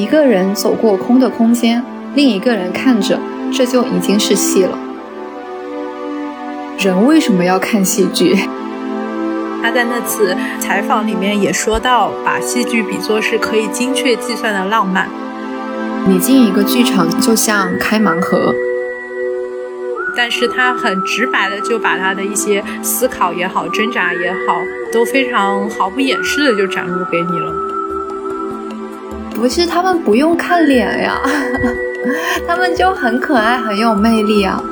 一个人走过空的空间，另一个人看着，这就已经是戏了。人为什么要看戏剧？他在那次采访里面也说到，把戏剧比作是可以精确计算的浪漫。你进一个剧场就像开盲盒，但是他很直白的就把他的一些思考也好、挣扎也好，都非常毫不掩饰的就展露给你了。不是他们不用看脸呀，他们就很可爱、很有魅力啊。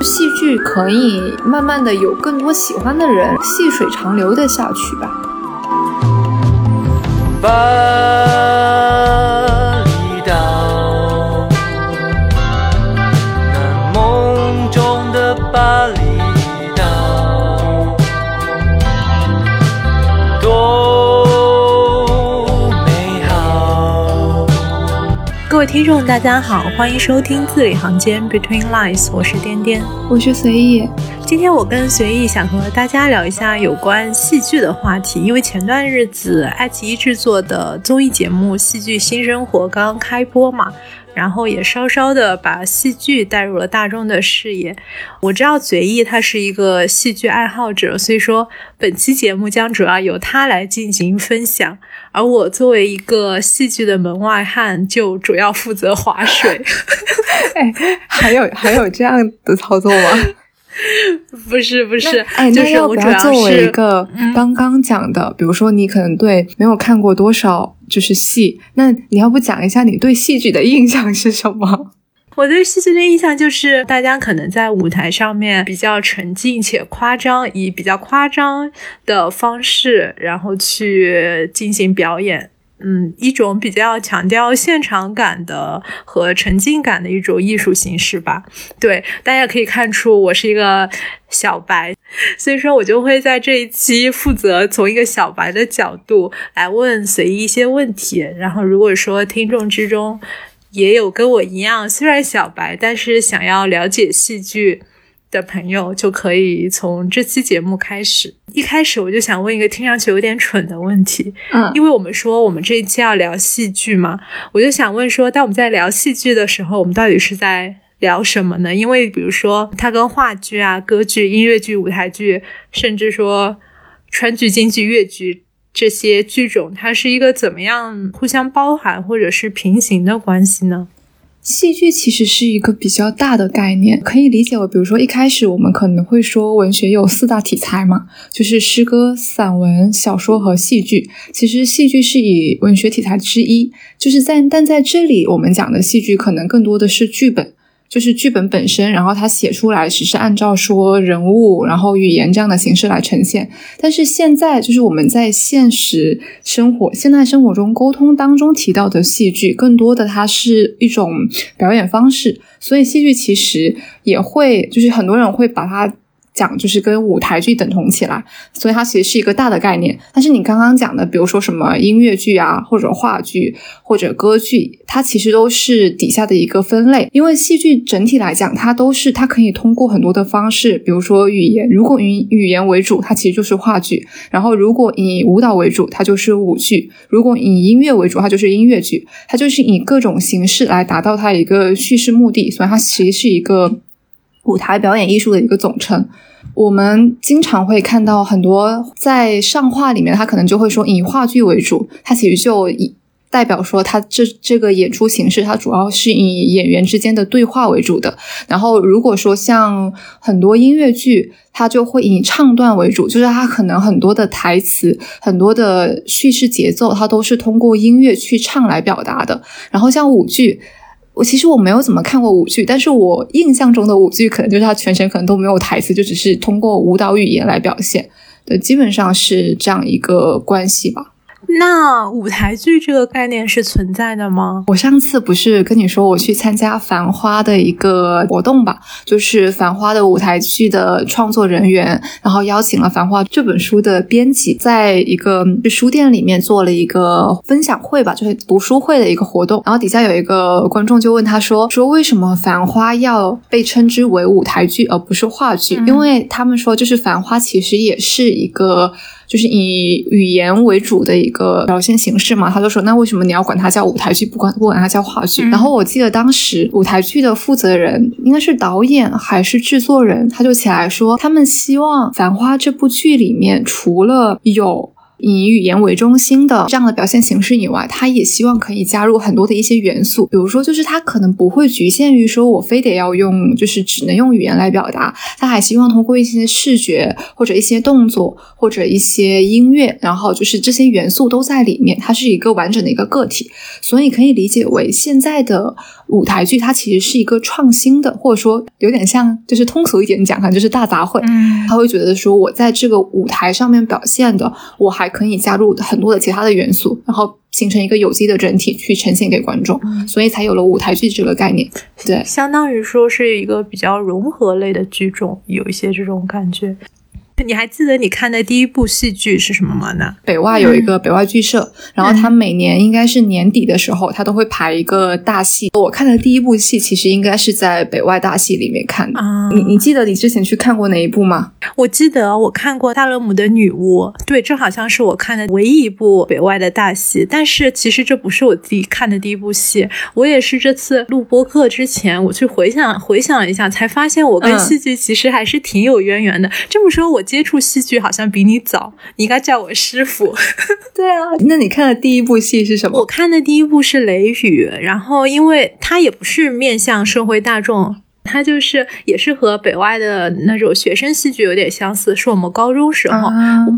戏剧可以慢慢的有更多喜欢的人，细水长流的下去吧。听众大家好，欢迎收听字里行间 Between Lines，我是颠颠，我是随意。今天我跟随意想和大家聊一下有关戏剧的话题，因为前段日子爱奇艺制作的综艺节目《戏剧新生活》刚刚开播嘛。然后也稍稍的把戏剧带入了大众的视野。我知道嘴艺他是一个戏剧爱好者，所以说本期节目将主要由他来进行分享，而我作为一个戏剧的门外汉，就主要负责划水。哎，还有还有这样的操作吗？不 是不是，哎，那要不要作为一个刚刚讲的，比如说你可能对没有看过多少就是戏，那你要不讲一下你对戏剧的印象是什么？我对戏剧的印象就是大家可能在舞台上面比较沉浸且夸张，以比较夸张的方式，然后去进行表演。嗯，一种比较强调现场感的和沉浸感的一种艺术形式吧。对，大家可以看出我是一个小白，所以说我就会在这一期负责从一个小白的角度来问随意一些问题。然后，如果说听众之中也有跟我一样虽然小白，但是想要了解戏剧。的朋友就可以从这期节目开始。一开始我就想问一个听上去有点蠢的问题，嗯，因为我们说我们这一期要聊戏剧嘛，我就想问说，当我们在聊戏剧的时候，我们到底是在聊什么呢？因为比如说它跟话剧啊、歌剧、音乐剧、舞台剧，甚至说川剧、京剧、越剧这些剧种，它是一个怎么样互相包含或者是平行的关系呢？戏剧其实是一个比较大的概念，可以理解为，比如说一开始我们可能会说文学有四大题材嘛，就是诗歌、散文、小说和戏剧。其实戏剧是以文学题材之一，就是在但在这里我们讲的戏剧可能更多的是剧本。就是剧本本身，然后它写出来只是按照说人物，然后语言这样的形式来呈现。但是现在，就是我们在现实生活、现代生活中沟通当中提到的戏剧，更多的它是一种表演方式。所以戏剧其实也会，就是很多人会把它。讲就是跟舞台剧等同起来，所以它其实是一个大的概念。但是你刚刚讲的，比如说什么音乐剧啊，或者话剧，或者歌剧，它其实都是底下的一个分类。因为戏剧整体来讲，它都是它可以通过很多的方式，比如说语言，如果以语言为主，它其实就是话剧；然后如果以舞蹈为主，它就是舞剧；如果以音乐为主，它就是音乐剧。它就是以各种形式来达到它一个叙事目的，所以它其实是一个舞台表演艺术的一个总称。我们经常会看到很多在上画里面，他可能就会说以话剧为主，它其实就以代表说他这这个演出形式，它主要是以演员之间的对话为主的。然后如果说像很多音乐剧，它就会以唱段为主，就是它可能很多的台词、很多的叙事节奏，它都是通过音乐去唱来表达的。然后像舞剧。我其实我没有怎么看过舞剧，但是我印象中的舞剧可能就是他全程可能都没有台词，就只是通过舞蹈语言来表现，对，基本上是这样一个关系吧。那舞台剧这个概念是存在的吗？我上次不是跟你说我去参加《繁花》的一个活动吧，就是《繁花》的舞台剧的创作人员，然后邀请了《繁花》这本书的编辑，在一个书店里面做了一个分享会吧，就是读书会的一个活动。然后底下有一个观众就问他说：“说为什么《繁花》要被称之为舞台剧而不是话剧？因为他们说，就是《繁花》其实也是一个。”就是以语言为主的一个表现形式嘛，他就说，那为什么你要管它叫舞台剧，不管不管它叫话剧？然后我记得当时舞台剧的负责人应该是导演还是制作人，他就起来说，他们希望《繁花》这部剧里面除了有。以语言为中心的这样的表现形式以外，他也希望可以加入很多的一些元素，比如说，就是他可能不会局限于说我非得要用，就是只能用语言来表达，他还希望通过一些视觉或者一些动作或者一些音乐，然后就是这些元素都在里面，它是一个完整的一个个体，所以可以理解为现在的舞台剧它其实是一个创新的，或者说有点像，就是通俗一点讲哈，就是大杂烩，他会觉得说我在这个舞台上面表现的，我还。可以加入很多的其他的元素，然后形成一个有机的整体去呈现给观众，所以才有了舞台剧这个概念。对，相当于说是一个比较融合类的剧种，有一些这种感觉。你还记得你看的第一部戏剧是什么吗？呢？北外有一个北外剧社，然后他每年应该是年底的时候，他都会排一个大戏。我看的第一部戏其实应该是在北外大戏里面看的。你你记得你之前去看过哪一部吗？我记得我看过大勒姆的女巫，对，这好像是我看的唯一一部北外的大戏。但是其实这不是我自己看的第一部戏，我也是这次录播课之前我去回想回想一下，才发现我跟戏剧其实还是挺有渊源的。这么说，我。接触戏剧好像比你早，你应该叫我师傅。对啊，那你看的第一部戏是什么？我看的第一部是《雷雨》，然后因为它也不是面向社会大众。它就是也是和北外的那种学生戏剧有点相似，是我们高中时候。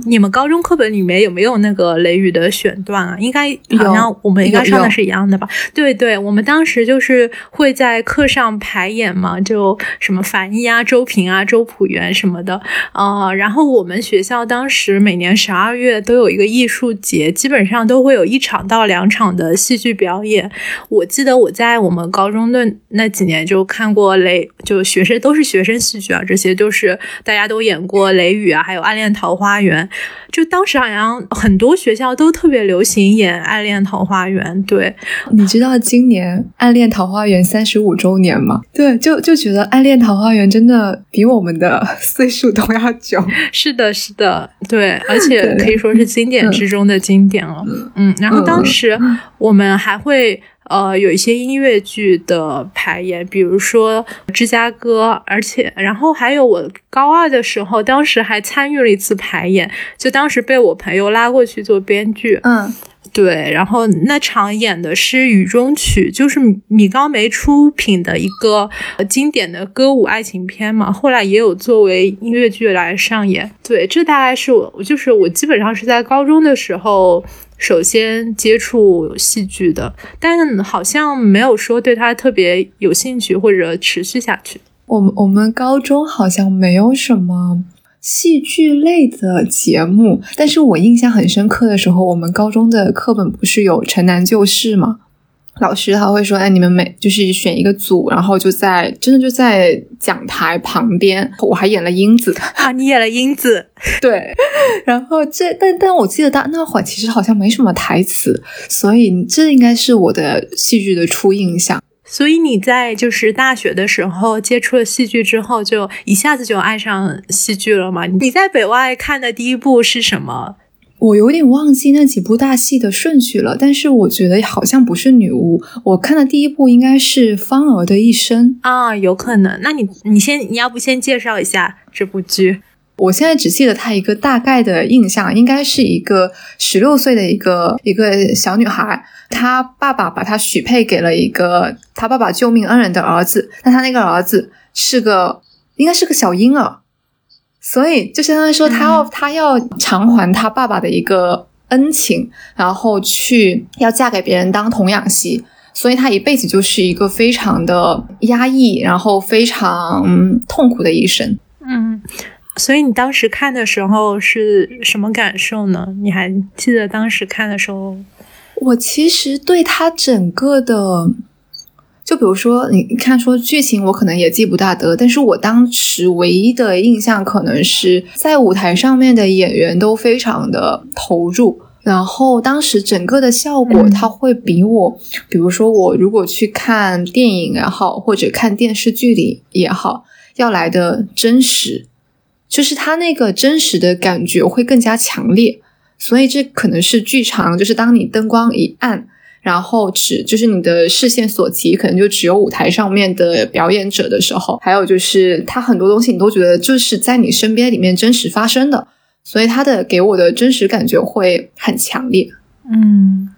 你们高中课本里面有没有那个雷雨的选段啊？应该好像我们应该上的是一样的吧？对对，我们当时就是会在课上排演嘛，就什么樊一啊、周平啊、周朴园什么的啊。然后我们学校当时每年十二月都有一个艺术节，基本上都会有一场到两场的戏剧表演。我记得我在我们高中的那几年就看过雷。就学生都是学生戏剧啊，这些都是大家都演过《雷雨》啊，还有《暗恋桃花源》。就当时好像很多学校都特别流行演《暗恋桃花源》。对，你知道今年《暗恋桃花源》三十五周年吗？对，就就觉得《暗恋桃花源》真的比我们的岁数都要久。是的，是的，对，而且可以说是经典之中的经典了。嗯，然后当时我们还会。呃，有一些音乐剧的排演，比如说《芝加哥》，而且，然后还有我高二的时候，当时还参与了一次排演，就当时被我朋友拉过去做编剧。嗯，对，然后那场演的是《雨中曲》，就是米高梅出品的一个经典的歌舞爱情片嘛，后来也有作为音乐剧来上演。对，这大概是我，就是我基本上是在高中的时候。首先接触戏剧的，但好像没有说对他特别有兴趣或者持续下去。我们我们高中好像没有什么戏剧类的节目，但是我印象很深刻的时候，我们高中的课本不是有《城南旧事》吗？老师他会说：“哎，你们每就是选一个组，然后就在真的就在讲台旁边。我还演了英子啊，你演了英子，对。然后这但但我记得大那会儿其实好像没什么台词，所以这应该是我的戏剧的初印象。所以你在就是大学的时候接触了戏剧之后，就一下子就爱上戏剧了吗？你在北外看的第一部是什么？”我有点忘记那几部大戏的顺序了，但是我觉得好像不是女巫。我看的第一部应该是芳儿的一生啊，有可能。那你你先你要不先介绍一下这部剧？我现在只记得她一个大概的印象，应该是一个十六岁的一个一个小女孩，她爸爸把她许配给了一个她爸爸救命恩人的儿子，但她那个儿子是个应该是个小婴儿。所以就相当于说，他要他要偿还他爸爸的一个恩情，然后去要嫁给别人当童养媳，所以他一辈子就是一个非常的压抑，然后非常痛苦的一生。嗯，所以你当时看的时候是什么感受呢？你还记得当时看的时候？我其实对他整个的。就比如说，你看说剧情，我可能也记不大得，但是我当时唯一的印象可能是在舞台上面的演员都非常的投入，然后当时整个的效果，它会比我，比如说我如果去看电影也好，或者看电视剧里也好，要来的真实。就是他那个真实的感觉会更加强烈。所以这可能是剧场，就是当你灯光一暗，然后只就是你的视线所及，可能就只有舞台上面的表演者的时候，还有就是他很多东西你都觉得就是在你身边里面真实发生的，所以他的给我的真实感觉会很强烈。嗯，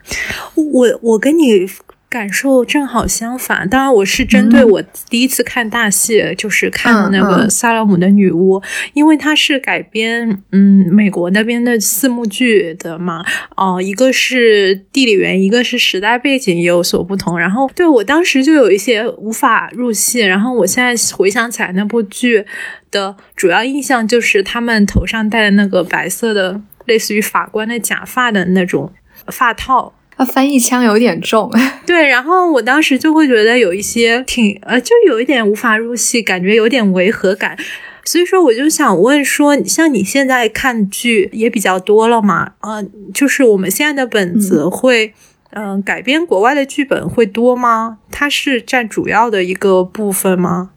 我我跟你。感受正好相反，当然我是针对我第一次看大戏，就是看那个《萨勒姆的女巫》，因为它是改编嗯美国那边的四幕剧的嘛，哦，一个是地理原因，一个是时代背景也有所不同。然后对我当时就有一些无法入戏，然后我现在回想起来那部剧的主要印象就是他们头上戴的那个白色的类似于法官的假发的那种发套。他翻译腔有点重，对，然后我当时就会觉得有一些挺呃，就有一点无法入戏，感觉有点违和感，所以说我就想问说，像你现在看剧也比较多了嘛，呃，就是我们现在的本子会嗯改编国外的剧本会多吗？它是占主要的一个部分吗？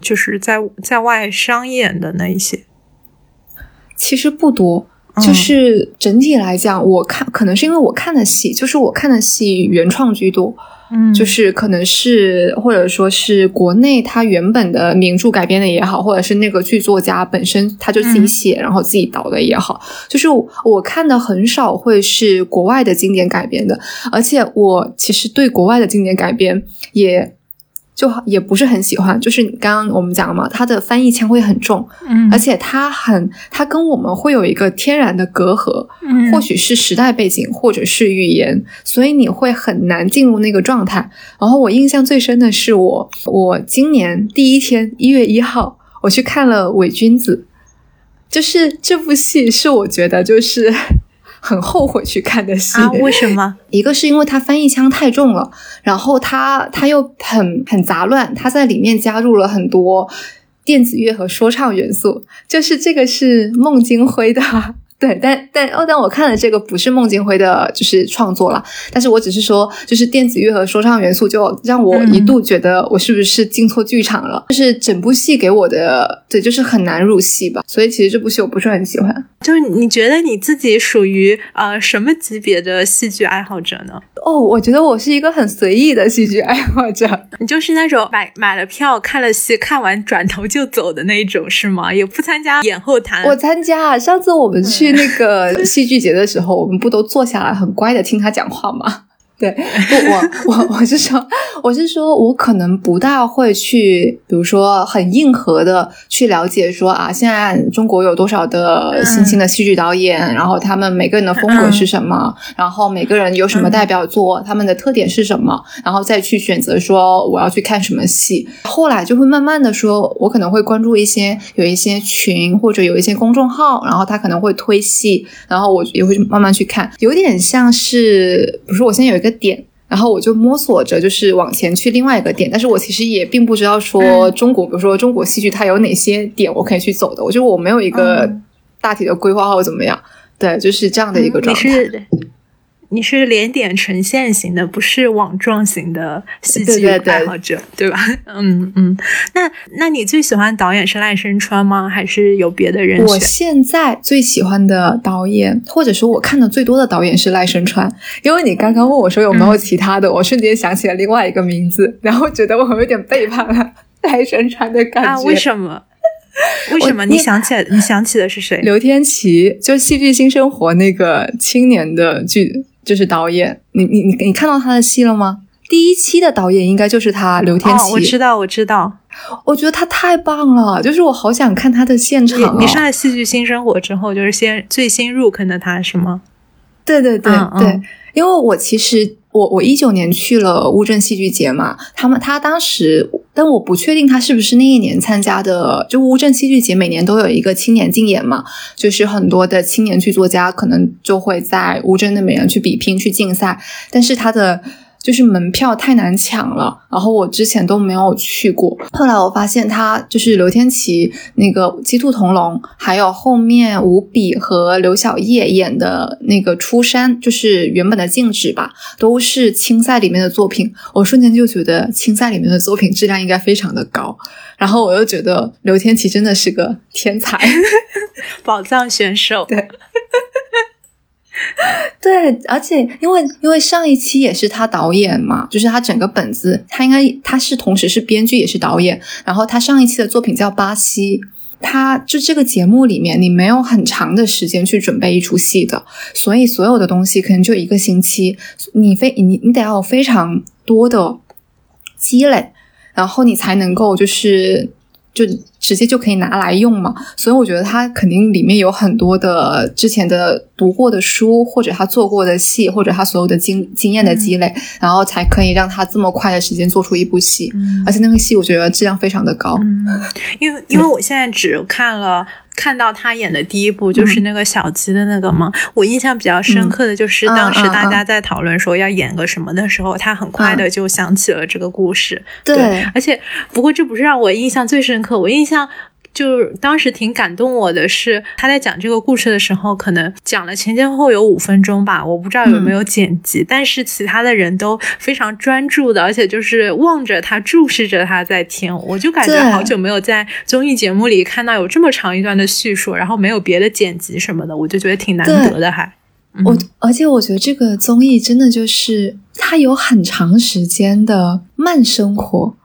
就是在在外商演的那一些，其实不多。就是整体来讲，我看可能是因为我看的戏，就是我看的戏原创居多，嗯，就是可能是或者说是国内它原本的名著改编的也好，或者是那个剧作家本身他就自己写然后自己导的也好，就是我看的很少会是国外的经典改编的，而且我其实对国外的经典改编也。就也不是很喜欢，就是你刚刚我们讲了嘛，它的翻译腔会很重，嗯，而且它很，它跟我们会有一个天然的隔阂，嗯，或许是时代背景，或者是语言，所以你会很难进入那个状态。然后我印象最深的是我，我今年第一天一月一号，我去看了《伪君子》，就是这部戏是我觉得就是。很后悔去看的戏啊？为什么？一个是因为它翻译腔太重了，然后它它又很很杂乱，它在里面加入了很多电子乐和说唱元素，就是这个是孟京辉的。对，但但哦，但我看了这个不是孟京辉的，就是创作了。但是我只是说，就是电子乐和说唱元素，就让我一度觉得我是不是进错剧场了？就是整部戏给我的，对，就是很难入戏吧。所以其实这部戏我不是很喜欢。就是你觉得你自己属于呃什么级别的戏剧爱好者呢？哦，我觉得我是一个很随意的戏剧爱好者。你就是那种买买了票看了戏，看完转头就走的那一种，是吗？也不参加演后谈？我参加。上次我们去那个戏剧节的时候，我们不都坐下来很乖的听他讲话吗？对，不，我我我是说，我是说，我可能不大会去，比如说很硬核的去了解说啊，现在中国有多少的新兴的戏剧导演，然后他们每个人的风格是什么，然后每个人有什么代表作，他们的特点是什么，然后再去选择说我要去看什么戏。后来就会慢慢的说，我可能会关注一些有一些群或者有一些公众号，然后他可能会推戏，然后我也会慢慢去看，有点像是，比如说我现在有一个。点，然后我就摸索着，就是往前去另外一个点，但是我其实也并不知道说中国，比如说中国戏剧它有哪些点我可以去走的，我觉得我没有一个大体的规划或怎么样，对，就是这样的一个状态。你是连点呈现型的，不是网状型的戏剧爱好者，对吧？嗯嗯。那那你最喜欢导演是赖声川吗？还是有别的人选？我现在最喜欢的导演，或者说我看的最多的导演是赖声川。因为你刚刚问我说有没有其他的，我瞬间想起了另外一个名字，然后觉得我有点背叛了赖声川的感觉。啊？为什么？为什么？你想起来？你想起的是谁？刘天琪，就《戏剧新生活》那个青年的剧。就是导演，你你你你看到他的戏了吗？第一期的导演应该就是他，刘天琪。我知道，我知道，我觉得他太棒了，就是我好想看他的现场。你上了戏剧新生活之后，就是先最新入坑的他是吗？对对对对，因为我其实。我我一九年去了乌镇戏剧节嘛，他们他当时，但我不确定他是不是那一年参加的。就乌镇戏剧节每年都有一个青年竞演嘛，就是很多的青年剧作家可能就会在乌镇那边去比拼去竞赛。但是他的就是门票太难抢了，然后我之前都没有去过。后来我发现他就是刘天琪那个《鸡兔同笼》，还有后面吴比和刘晓烨演的那个《出山》，就是原本的《静止》吧，都是青赛里面的作品。我瞬间就觉得青赛里面的作品质量应该非常的高。然后我又觉得刘天琪真的是个天才，宝藏选手。对。对，而且因为因为上一期也是他导演嘛，就是他整个本子，他应该他是同时是编剧也是导演。然后他上一期的作品叫《巴西》，他就这个节目里面，你没有很长的时间去准备一出戏的，所以所有的东西可能就一个星期，你非你你得要有非常多的积累，然后你才能够就是就。直接就可以拿来用嘛，所以我觉得他肯定里面有很多的之前的读过的书，或者他做过的戏，或者他所有的经经验的积累，然后才可以让他这么快的时间做出一部戏，而且那个戏我觉得质量非常的高。因为因为我现在只看了。看到他演的第一部就是那个小鸡的那个嘛？我印象比较深刻的就是当时大家在讨论说要演个什么的时候，他很快的就想起了这个故事。对，而且不过这不是让我印象最深刻，我印象。就当时挺感动我的是，他在讲这个故事的时候，可能讲了前前后有五分钟吧，我不知道有没有剪辑，但是其他的人都非常专注的，而且就是望着他，注视着他在听，我就感觉好久没有在综艺节目里看到有这么长一段的叙述，然后没有别的剪辑什么的，我就觉得挺难得的，还我而且我觉得这个综艺真的就是它有很长时间的慢生活。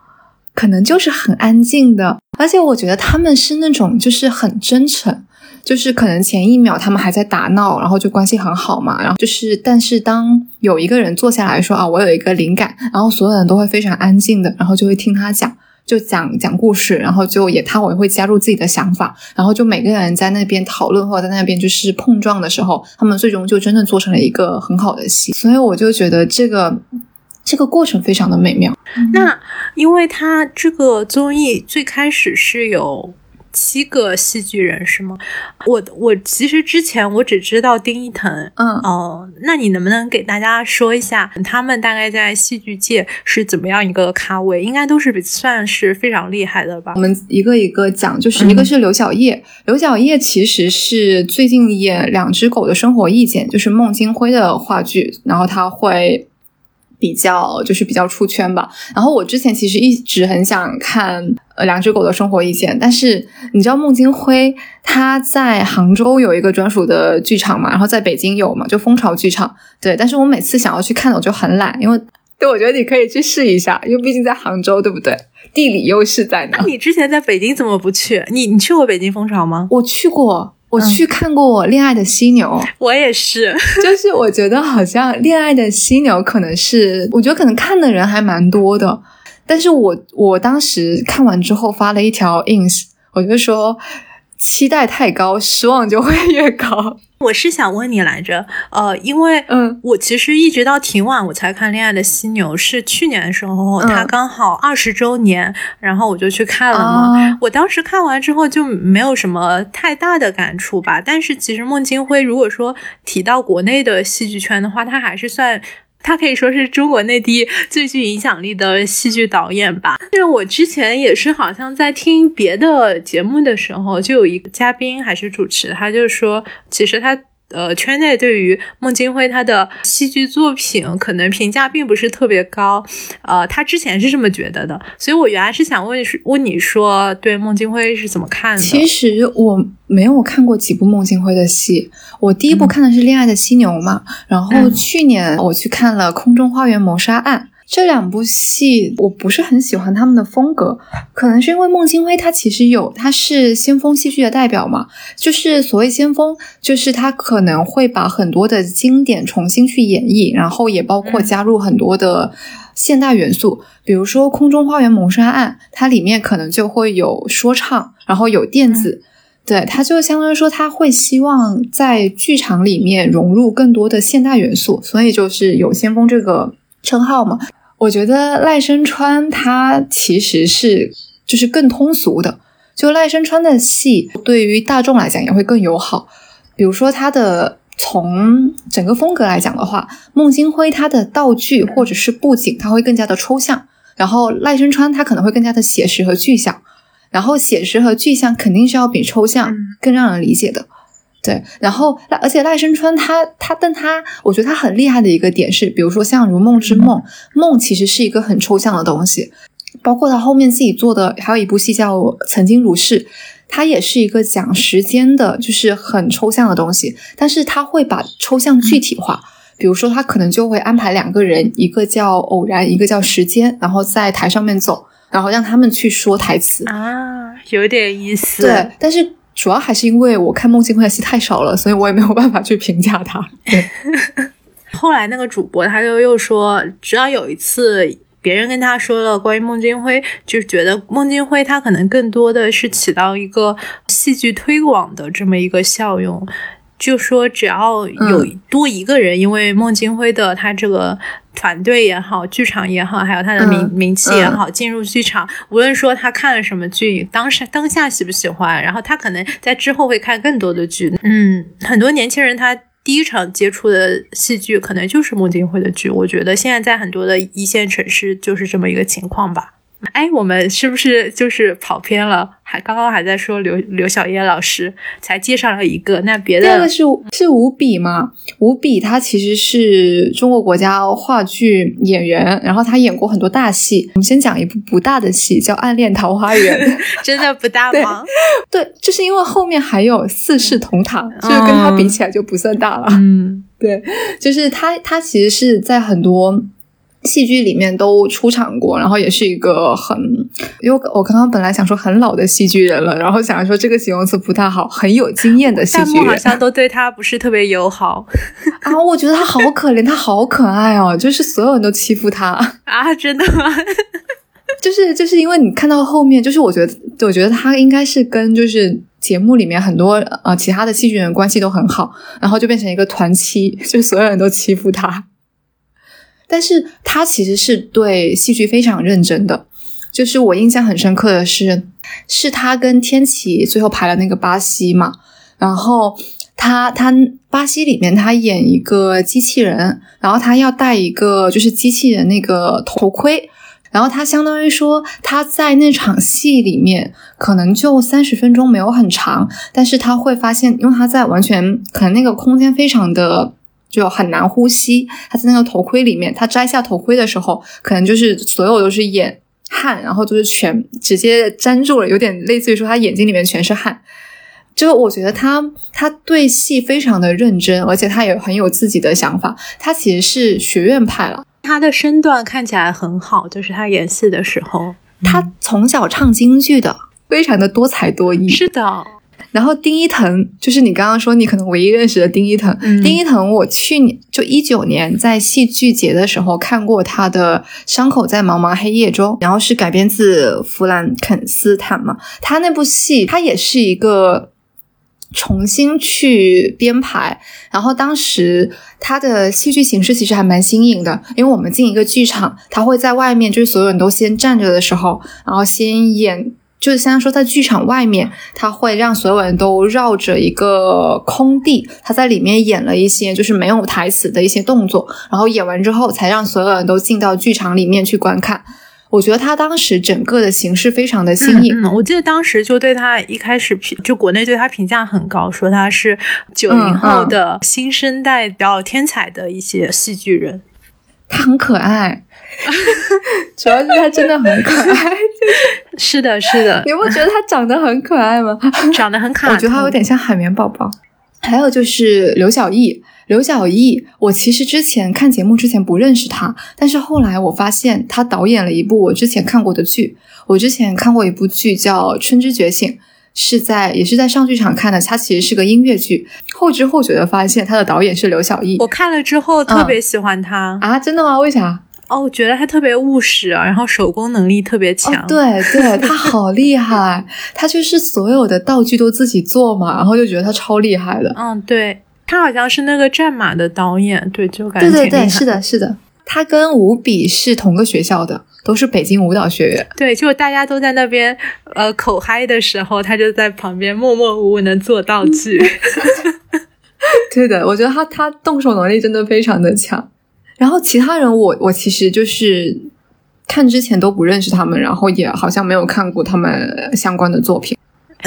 可能就是很安静的，而且我觉得他们是那种就是很真诚，就是可能前一秒他们还在打闹，然后就关系很好嘛，然后就是但是当有一个人坐下来说啊，我有一个灵感，然后所有人都会非常安静的，然后就会听他讲，就讲讲故事，然后就也他我也会加入自己的想法，然后就每个人在那边讨论或者在那边就是碰撞的时候，他们最终就真的做成了一个很好的戏，所以我就觉得这个。这个过程非常的美妙。那因为它这个综艺最开始是有七个戏剧人，是吗？我我其实之前我只知道丁一腾，嗯哦，那你能不能给大家说一下，他们大概在戏剧界是怎么样一个咖位？应该都是算是非常厉害的吧？我们一个一个讲，就是一个是刘晓烨，刘晓叶其实是最近演《两只狗的生活意见》，就是孟京辉的话剧，然后他会。比较就是比较出圈吧。然后我之前其实一直很想看呃《两只狗的生活意见》，但是你知道孟京辉他在杭州有一个专属的剧场嘛，然后在北京有嘛，就蜂巢剧场。对，但是我每次想要去看，我就很懒，因为 对我觉得你可以去试一下，因为毕竟在杭州，对不对？地理优势在哪？那你之前在北京怎么不去？你你去过北京蜂巢吗？我去过。我去看过我恋爱的犀牛，我也是，就是我觉得好像恋爱的犀牛可能是，我觉得可能看的人还蛮多的，但是我我当时看完之后发了一条 ins，我就说。期待太高，失望就会越高。我是想问你来着，呃，因为嗯，我其实一直到挺晚我才看《恋爱的犀牛》，是去年的时候，它刚好二十周年，然后我就去看了嘛。我当时看完之后就没有什么太大的感触吧。但是其实孟京辉，如果说提到国内的戏剧圈的话，他还是算。他可以说是中国内地最具影响力的戏剧导演吧。就是我之前也是好像在听别的节目的时候，就有一个嘉宾还是主持，他就说，其实他。呃，圈内对于孟京辉他的戏剧作品可能评价并不是特别高，呃，他之前是这么觉得的，所以我原来是想问问你说，对孟京辉是怎么看的？其实我没有看过几部孟京辉的戏，我第一部看的是《恋爱的犀牛》嘛，然后去年我去看了《空中花园谋杀案》。这两部戏我不是很喜欢他们的风格，可能是因为孟京辉他其实有他是先锋戏剧的代表嘛，就是所谓先锋，就是他可能会把很多的经典重新去演绎，然后也包括加入很多的现代元素，比如说《空中花园谋杀案》，它里面可能就会有说唱，然后有电子，对，他就相当于说他会希望在剧场里面融入更多的现代元素，所以就是有先锋这个。称号嘛，我觉得赖声川他其实是就是更通俗的，就赖声川的戏对于大众来讲也会更友好。比如说他的从整个风格来讲的话，孟京辉他的道具或者是布景，他会更加的抽象，然后赖声川他可能会更加的写实和具象，然后写实和具象肯定是要比抽象更让人理解的。对，然后而且赖声川他他但他我觉得他很厉害的一个点是，比如说像《如梦之梦》，梦其实是一个很抽象的东西，包括他后面自己做的还有一部戏叫《曾经如是》。它也是一个讲时间的，就是很抽象的东西，但是他会把抽象具体化。比如说，他可能就会安排两个人，一个叫偶然，一个叫时间，然后在台上面走，然后让他们去说台词啊，有点意思。对，但是主要还是因为我看孟京辉的戏太少了，所以我也没有办法去评价他。对，后来那个主播他就又说，直到有一次。别人跟他说了关于孟京辉，就是觉得孟京辉他可能更多的是起到一个戏剧推广的这么一个效用，就说只要有多一个人，因为孟京辉的他这个团队也好，剧场也好，还有他的名名气也好，进入剧场，无论说他看了什么剧，当时当下喜不喜欢，然后他可能在之后会看更多的剧。嗯，很多年轻人他。第一场接触的戏剧可能就是孟京辉的剧，我觉得现在在很多的一线城市就是这么一个情况吧。哎，我们是不是就是跑偏了？还刚刚还在说刘刘晓燕老师，才介绍了一个，那别的第二个是是吴比吗？吴比他其实是中国国家话剧演员，然后他演过很多大戏。我们先讲一部不大的戏，叫《暗恋桃花源》，真的不大吗？对，就是因为后面还有四世同堂，就是跟他比起来就不算大了。嗯，对，就是他，他其实是在很多。戏剧里面都出场过，然后也是一个很，因为我刚刚本来想说很老的戏剧人了，然后想说这个形容词不太好，很有经验的戏剧人，好像都对他不是特别友好 啊。我觉得他好可怜，他好可爱哦，就是所有人都欺负他 啊，真的吗？就是就是因为你看到后面，就是我觉得，我觉得他应该是跟就是节目里面很多呃其他的戏剧人关系都很好，然后就变成一个团欺，就所有人都欺负他。但是他其实是对戏剧非常认真的，就是我印象很深刻的是，是他跟天启最后排了那个巴西嘛，然后他他巴西里面他演一个机器人，然后他要戴一个就是机器人那个头盔，然后他相当于说他在那场戏里面可能就三十分钟没有很长，但是他会发现，因为他在完全可能那个空间非常的。就很难呼吸。他在那个头盔里面，他摘下头盔的时候，可能就是所有都是眼汗，然后就是全直接粘住了，有点类似于说他眼睛里面全是汗。就我觉得他他对戏非常的认真，而且他也很有自己的想法。他其实是学院派了，他的身段看起来很好，就是他演戏的时候，他从小唱京剧的，非常的多才多艺。是的。然后丁一腾就是你刚刚说你可能唯一认识的丁一腾。丁一腾，我去年就一九年在戏剧节的时候看过他的《伤口在茫茫黑夜中》，然后是改编自弗兰肯斯坦嘛。他那部戏，他也是一个重新去编排。然后当时他的戏剧形式其实还蛮新颖的，因为我们进一个剧场，他会在外面，就是所有人都先站着的时候，然后先演。就是像说，在剧场外面，他会让所有人都绕着一个空地，他在里面演了一些就是没有台词的一些动作，然后演完之后，才让所有人都进到剧场里面去观看。我觉得他当时整个的形式非常的新颖。我记得当时就对他一开始评，就国内对他评价很高，说他是九零后的新生代比较天才的一些戏剧人。他很可爱。主要是他真的很可爱，是的，是的。你不觉得他长得很可爱吗？长得很可爱，我觉得他有点像海绵宝宝。还有就是刘晓毅，刘晓毅，我其实之前看节目之前不认识他，但是后来我发现他导演了一部我之前看过的剧。我之前看过一部剧叫《春之觉醒》。是在也是在上剧场看的，它其实是个音乐剧。后知后觉的发现，它的导演是刘晓毅。我看了之后特别喜欢他啊！真的吗？为啥？哦，我觉得他特别务实啊，然后手工能力特别强。对对，他好厉害，他就是所有的道具都自己做嘛，然后就觉得他超厉害的。嗯，对他好像是那个战马的导演，对，就感觉对对对，是的，是的。他跟吴比是同个学校的，都是北京舞蹈学院。对，就大家都在那边呃口嗨的时候，他就在旁边默默无闻的做道具。对的，我觉得他他动手能力真的非常的强。然后其他人我我其实就是看之前都不认识他们，然后也好像没有看过他们相关的作品。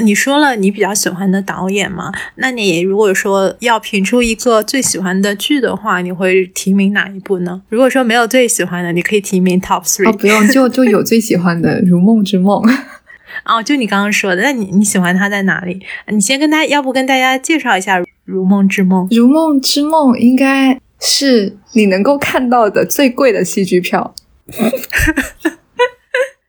你说了你比较喜欢的导演嘛？那你如果说要评出一个最喜欢的剧的话，你会提名哪一部呢？如果说没有最喜欢的，你可以提名 top three。哦，不用，就就有最喜欢的《如梦之梦》。哦，就你刚刚说的，那你你喜欢它在哪里？你先跟大家，要不跟大家介绍一下《如梦之梦》？《如梦之梦》应该是你能够看到的最贵的戏剧票。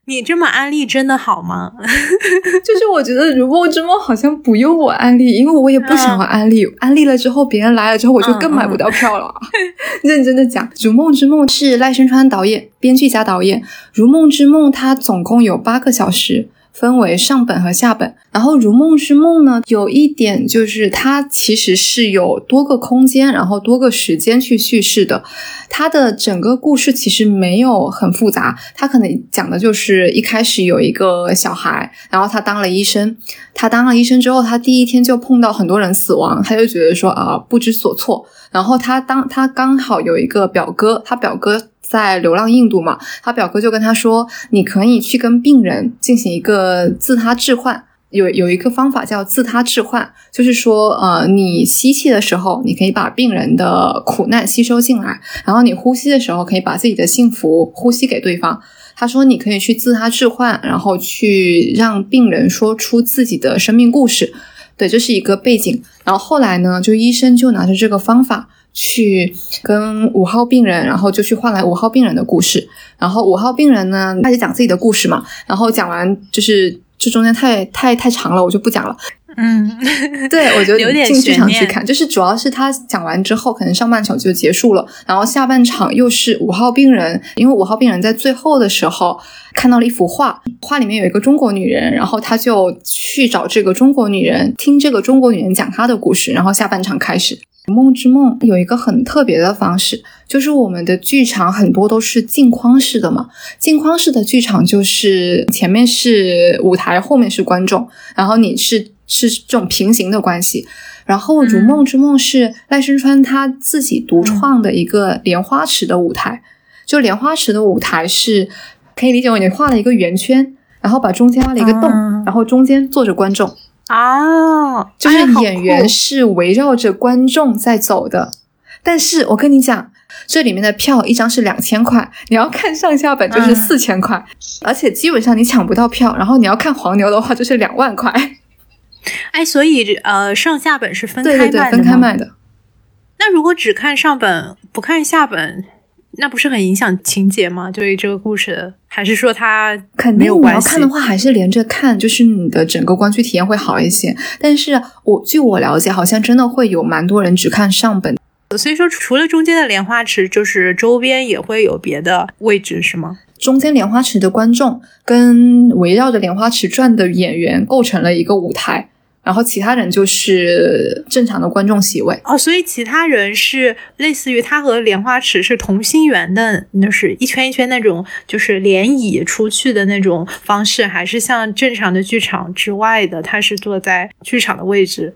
你这么安利真的好吗？就是我觉得《如梦之梦》好像不用我安利，因为我也不想要安利。安利了之后，别人来了之后，我就更买不到票了。认真的讲，《如梦之梦》是赖声川导演、编剧加导演，《如梦之梦》它总共有八个小时。分为上本和下本，然后《如梦之梦》呢，有一点就是它其实是有多个空间，然后多个时间去叙事的。它的整个故事其实没有很复杂，它可能讲的就是一开始有一个小孩，然后他当了医生，他当了医生之后，他第一天就碰到很多人死亡，他就觉得说啊不知所措。然后他当他刚好有一个表哥，他表哥。在流浪印度嘛，他表哥就跟他说：“你可以去跟病人进行一个自他置换，有有一个方法叫自他置换，就是说，呃，你吸气的时候，你可以把病人的苦难吸收进来，然后你呼吸的时候，可以把自己的幸福呼吸给对方。”他说：“你可以去自他置换，然后去让病人说出自己的生命故事。”对，这是一个背景。然后后来呢，就医生就拿着这个方法。去跟五号病人，然后就去换来五号病人的故事。然后五号病人呢，开始讲自己的故事嘛。然后讲完，就是这中间太太太长了，我就不讲了。嗯，对，我觉得 有点进剧场去看，就是主要是他讲完之后，可能上半场就结束了，然后下半场又是五号病人，因为五号病人在最后的时候看到了一幅画，画里面有一个中国女人，然后他就去找这个中国女人，听这个中国女人讲她的故事，然后下半场开始。《梦之梦》有一个很特别的方式，就是我们的剧场很多都是镜框式的嘛。镜框式的剧场就是前面是舞台，后面是观众，然后你是是这种平行的关系。然后《如梦之梦》是赖声川他自己独创的一个莲花池的舞台，就莲花池的舞台是可以理解为你画了一个圆圈，然后把中间挖了一个洞，然后中间坐着观众。啊，就是演员是围绕着观众在走的，但是我跟你讲，这里面的票一张是两千块，你要看上下本就是四千块，而且基本上你抢不到票，然后你要看黄牛的话就是两万块。哎，所以呃，上下本是分开卖的分开卖的。那如果只看上本不看下本？那不是很影响情节吗？对于这个故事，还是说它肯定你要看的话，还是连着看，就是你的整个观剧体验会好一些。但是我据我了解，好像真的会有蛮多人只看上本。所以说，除了中间的莲花池，就是周边也会有别的位置，是吗？中间莲花池的观众跟围绕着莲花池转的演员构成了一个舞台。然后其他人就是正常的观众席位哦，所以其他人是类似于他和莲花池是同心圆的，就是一圈一圈那种，就是连椅出去的那种方式，还是像正常的剧场之外的，他是坐在剧场的位置。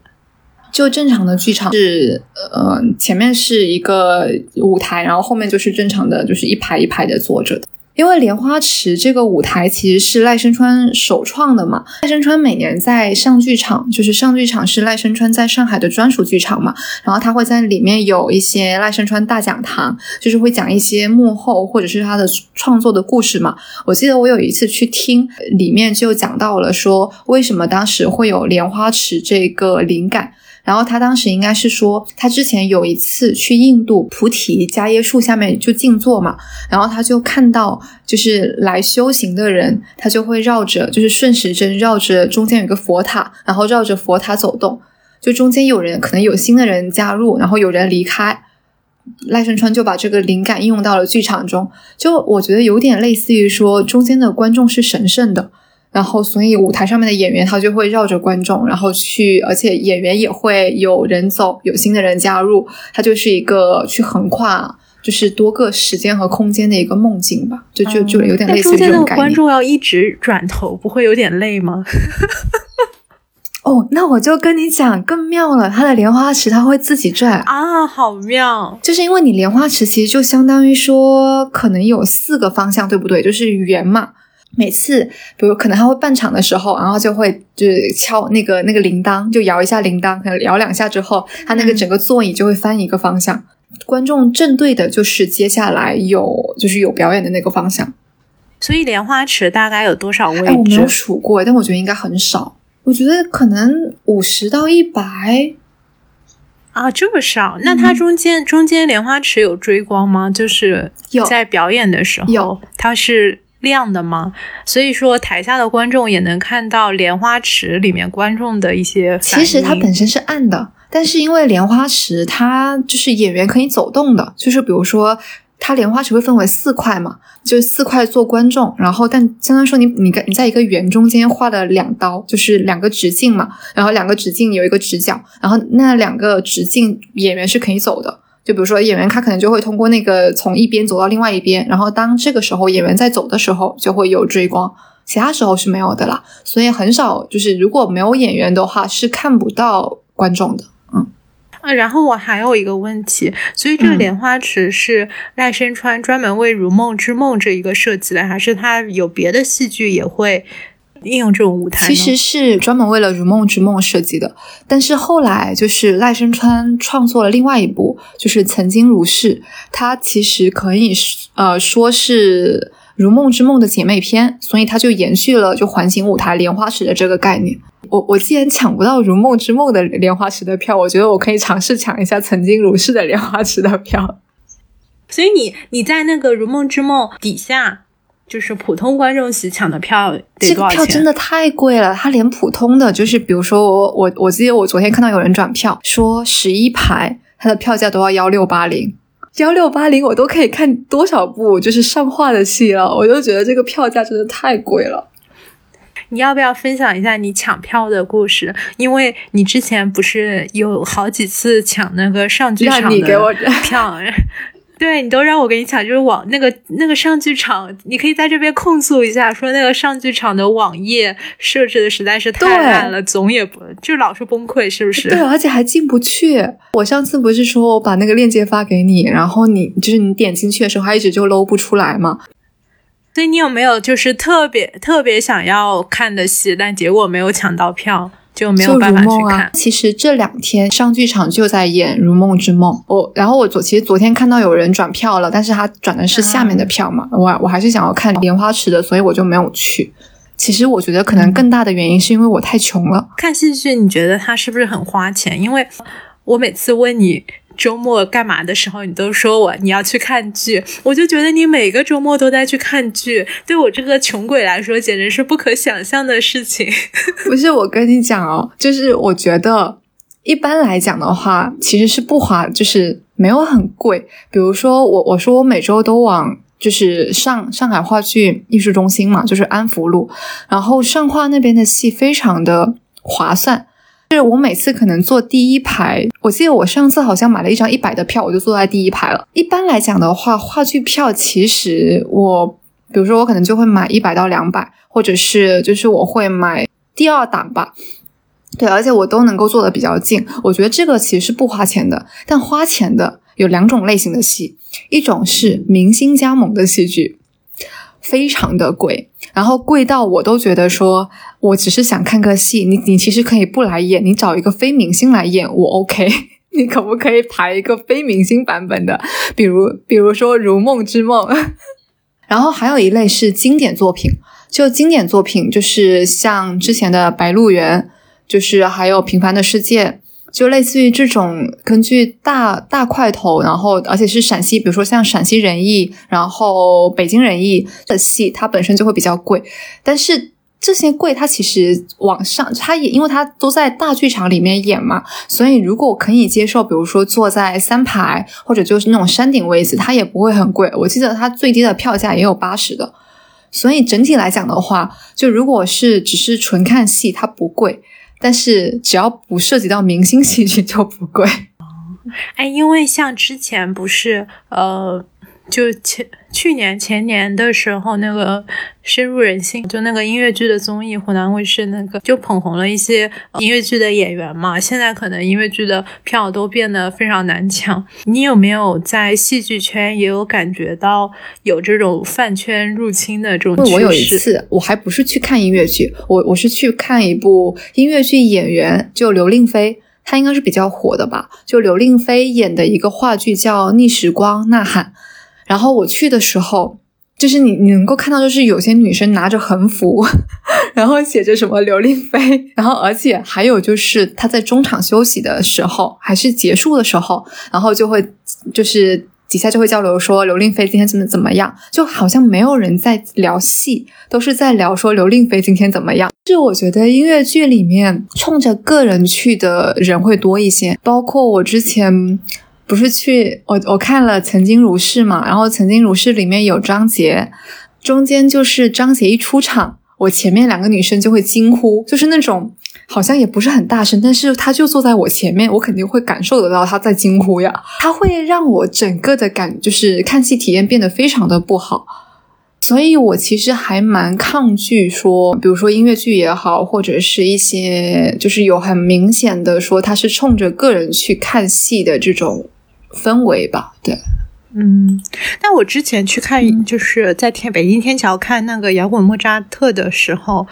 就正常的剧场是，呃，前面是一个舞台，然后后面就是正常的，就是一排一排的坐着的。因为莲花池这个舞台其实是赖声川首创的嘛，赖声川每年在上剧场，就是上剧场是赖声川在上海的专属剧场嘛，然后他会在里面有一些赖声川大讲堂，就是会讲一些幕后或者是他的创作的故事嘛。我记得我有一次去听，里面就讲到了说为什么当时会有莲花池这个灵感。然后他当时应该是说，他之前有一次去印度菩提迦耶树下面就静坐嘛，然后他就看到就是来修行的人，他就会绕着就是顺时针绕着中间有个佛塔，然后绕着佛塔走动，就中间有人可能有新的人加入，然后有人离开，赖声川就把这个灵感应用到了剧场中，就我觉得有点类似于说中间的观众是神圣的。然后，所以舞台上面的演员他就会绕着观众，然后去，而且演员也会有人走，有新的人加入，他就是一个去横跨，就是多个时间和空间的一个梦境吧，就就就有点类似于这种概念。观众要一直转头，不会有点累吗？哦，那我就跟你讲更妙了，它的莲花池它会自己转啊，好妙！就是因为你莲花池其实就相当于说可能有四个方向，对不对？就是圆嘛。每次比如可能他会半场的时候，然后就会就是敲那个那个铃铛，就摇一下铃铛，可能摇两下之后，他那个整个座椅就会翻一个方向。观众正对的就是接下来有就是有表演的那个方向。所以莲花池大概有多少位置？我没有数过，但我觉得应该很少。我觉得可能五十到一百啊，这么少？那它中间中间莲花池有追光吗？就是在表演的时候，有它是亮的吗？所以说台下的观众也能看到莲花池里面观众的一些。其实它本身是暗的，但是因为莲花池它就是演员可以走动的，就是比如说。它莲花池会分为四块嘛，就是四块做观众，然后但相当于说你你你在一个圆中间画了两刀，就是两个直径嘛，然后两个直径有一个直角，然后那两个直径演员是可以走的，就比如说演员他可能就会通过那个从一边走到另外一边，然后当这个时候演员在走的时候就会有追光，其他时候是没有的啦，所以很少就是如果没有演员的话是看不到观众的。啊，然后我还有一个问题，所以这个莲花池是赖声川专门为《如梦之梦》这一个设计的，还是他有别的戏剧也会应用这种舞台？其实是专门为了《如梦之梦》设计的，但是后来就是赖声川创作了另外一部，就是《曾经如是》，它其实可以呃说是《如梦之梦》的姐妹篇，所以它就延续了就环形舞台莲花池的这个概念。我我既然抢不到《如梦之梦》的莲花池的票，我觉得我可以尝试抢一下《曾经如是》的莲花池的票。所以你你在那个《如梦之梦》底下，就是普通观众席抢的票，这个票真的太贵了。他连普通的，就是比如说我我我记得我昨天看到有人转票说十一排，他的票价都要幺六八零，幺六八零我都可以看多少部就是上画的戏了，我就觉得这个票价真的太贵了。你要不要分享一下你抢票的故事？因为你之前不是有好几次抢那个上剧场的票，对你都让我给你抢，就是网那个那个上剧场，你可以在这边控诉一下，说那个上剧场的网页设置的实在是太烂了，总也不就老是崩溃，是不是？对，而且还进不去。我上次不是说我把那个链接发给你，然后你就是你点进去的时候，它一直就搂不出来嘛。所以你有没有就是特别特别想要看的戏，但结果没有抢到票，就没有办法去看？其实这两天上剧场就在演《如梦之梦》，我然后我昨其实昨天看到有人转票了，但是他转的是下面的票嘛，我我还是想要看莲花池的，所以我就没有去。其实我觉得可能更大的原因是因为我太穷了。看戏剧，你觉得它是不是很花钱？因为我每次问你。周末干嘛的时候，你都说我你要去看剧，我就觉得你每个周末都在去看剧，对我这个穷鬼来说简直是不可想象的事情。不是我跟你讲哦，就是我觉得一般来讲的话，其实是不花，就是没有很贵。比如说我我说我每周都往就是上上海话剧艺术中心嘛，就是安福路，然后上画那边的戏非常的划算。是我每次可能坐第一排，我记得我上次好像买了一张一百的票，我就坐在第一排了。一般来讲的话，话剧票其实我，比如说我可能就会买一百到两百，或者是就是我会买第二档吧。对，而且我都能够坐的比较近。我觉得这个其实是不花钱的，但花钱的有两种类型的戏，一种是明星加盟的戏剧。非常的贵，然后贵到我都觉得说，我只是想看个戏，你你其实可以不来演，你找一个非明星来演，我 OK。你可不可以排一个非明星版本的，比如比如说《如梦之梦》。然后还有一类是经典作品，就经典作品就是像之前的《白鹿原》，就是还有《平凡的世界》。就类似于这种根据大大块头，然后而且是陕西，比如说像陕西人艺，然后北京人艺的戏，它本身就会比较贵。但是这些贵，它其实往上，它也因为它都在大剧场里面演嘛，所以如果可以接受，比如说坐在三排或者就是那种山顶位置，它也不会很贵。我记得它最低的票价也有八十的。所以整体来讲的话，就如果是只是纯看戏，它不贵。但是只要不涉及到明星喜剧就不贵。哎，因为像之前不是呃，就前去年前年的时候，那个深入人心，就那个音乐剧的综艺，湖南卫视那个就捧红了一些音乐剧的演员嘛。现在可能音乐剧的票都变得非常难抢。你有没有在戏剧圈也有感觉到有这种饭圈入侵的这种趋势？我有一次，我还不是去看音乐剧，我我是去看一部音乐剧，演员就刘令飞。他应该是比较火的吧？就刘令飞演的一个话剧叫《逆时光呐喊》，然后我去的时候，就是你你能够看到，就是有些女生拿着横幅，然后写着什么刘令飞，然后而且还有就是他在中场休息的时候，还是结束的时候，然后就会就是。底下就会交流说刘令飞今天怎么怎么样，就好像没有人在聊戏，都是在聊说刘令飞今天怎么样。是我觉得音乐剧里面冲着个人去的人会多一些，包括我之前不是去我我看了《曾经如是》嘛，然后《曾经如是》里面有张杰，中间就是张杰一出场，我前面两个女生就会惊呼，就是那种。好像也不是很大声，但是他就坐在我前面，我肯定会感受得到他在惊呼呀。他会让我整个的感就是看戏体验变得非常的不好，所以我其实还蛮抗拒说，比如说音乐剧也好，或者是一些就是有很明显的说他是冲着个人去看戏的这种氛围吧。对，嗯，但我之前去看就是在天北京天桥看那个摇滚莫扎特的时候。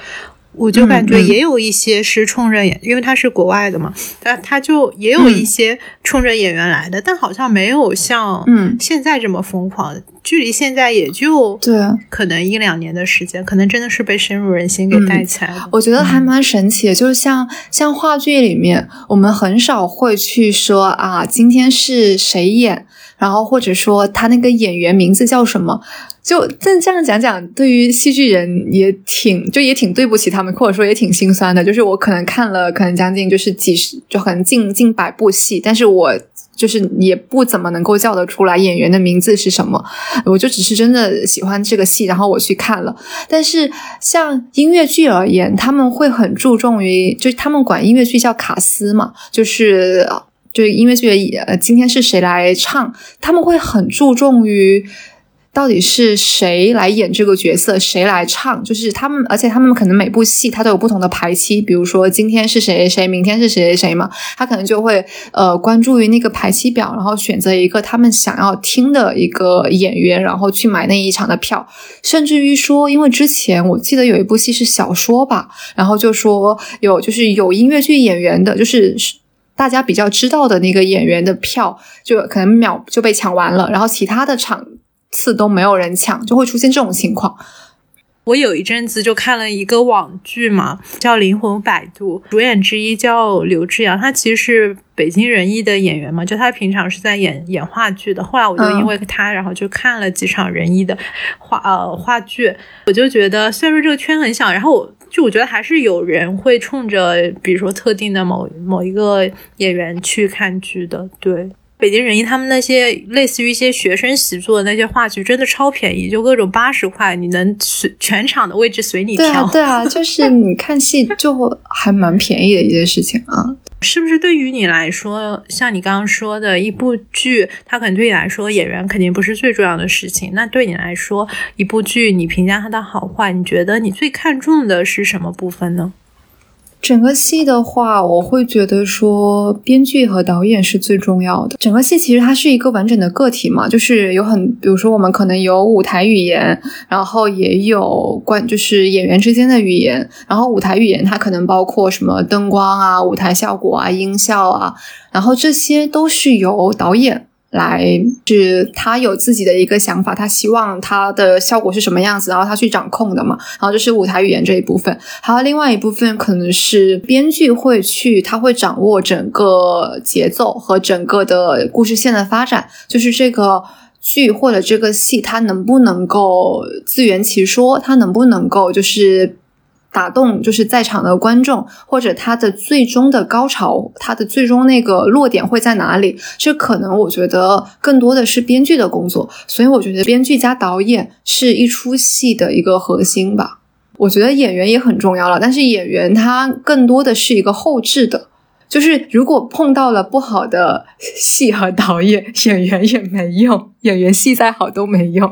我就感觉也有一些是冲着演，因为他是国外的嘛，他他就也有一些冲着演员来的，但好像没有像嗯现在这么疯狂。距离现在也就对，可能一两年的时间，可能真的是被深入人心给带起来我觉得还蛮神奇的，就是像像话剧里面，我们很少会去说啊，今天是谁演，然后或者说他那个演员名字叫什么。就但这样讲讲，对于戏剧人也挺，就也挺对不起他们，或者说也挺心酸的。就是我可能看了，可能将近就是几十，就可能近近百部戏，但是我就是也不怎么能够叫得出来演员的名字是什么。我就只是真的喜欢这个戏，然后我去看了。但是像音乐剧而言，他们会很注重于，就是他们管音乐剧叫卡司嘛，就是就音乐剧呃，今天是谁来唱，他们会很注重于。到底是谁来演这个角色，谁来唱？就是他们，而且他们可能每部戏他都有不同的排期，比如说今天是谁谁，明天是谁谁谁嘛，他可能就会呃关注于那个排期表，然后选择一个他们想要听的一个演员，然后去买那一场的票。甚至于说，因为之前我记得有一部戏是小说吧，然后就说有就是有音乐剧演员的，就是大家比较知道的那个演员的票，就可能秒就被抢完了，然后其他的场。次都没有人抢，就会出现这种情况。我有一阵子就看了一个网剧嘛，叫《灵魂摆渡》，主演之一叫刘志阳，他其实是北京人艺的演员嘛，就他平常是在演演话剧的。后来我就因为他，然后就看了几场人艺的话呃话剧，我就觉得虽然说这个圈很小，然后我就我觉得还是有人会冲着比如说特定的某某一个演员去看剧的，对。北京人艺他们那些类似于一些学生习作的那些话剧，真的超便宜，就各种八十块，你能随全场的位置随你挑。对啊，对啊，就是你看戏就还蛮便宜的一件事情啊。是不是对于你来说，像你刚刚说的一部剧，它可能对你来说演员肯定不是最重要的事情。那对你来说，一部剧你评价它的好坏，你觉得你最看重的是什么部分呢？整个戏的话，我会觉得说编剧和导演是最重要的。整个戏其实它是一个完整的个体嘛，就是有很，比如说我们可能有舞台语言，然后也有关，就是演员之间的语言。然后舞台语言它可能包括什么灯光啊、舞台效果啊、音效啊，然后这些都是由导演。来是他有自己的一个想法，他希望他的效果是什么样子，然后他去掌控的嘛。然后这是舞台语言这一部分，还有另外一部分可能是编剧会去，他会掌握整个节奏和整个的故事线的发展，就是这个剧或者这个戏，它能不能够自圆其说，它能不能够就是。打动就是在场的观众，或者他的最终的高潮，他的最终那个落点会在哪里？这可能我觉得更多的是编剧的工作，所以我觉得编剧加导演是一出戏的一个核心吧。我觉得演员也很重要了，但是演员他更多的是一个后置的。就是如果碰到了不好的戏和导演，演员也没用，演员戏再好都没用。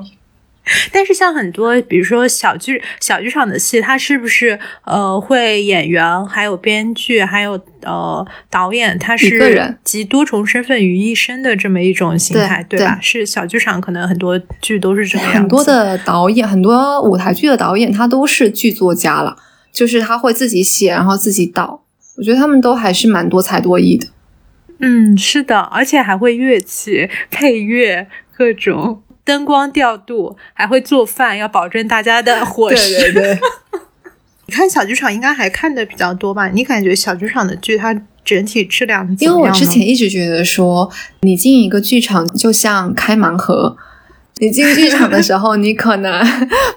但是像很多，比如说小剧小剧场的戏，它是不是呃会演员，还有编剧，还有呃导演，他是集多重身份于一身的这么一种形态，对吧？是小剧场可能很多剧都是这样。很多的导演，很多舞台剧的导演，他都是剧作家了，就是他会自己写，然后自己导。我觉得他们都还是蛮多才多艺的。嗯，是的，而且还会乐器配乐各种。灯光调度，还会做饭，要保证大家的伙食。对对对，你看小剧场应该还看的比较多吧？你感觉小剧场的剧它整体质量怎么样？因为我之前一直觉得说，你进一个剧场就像开盲盒。你进剧场的时候，你可能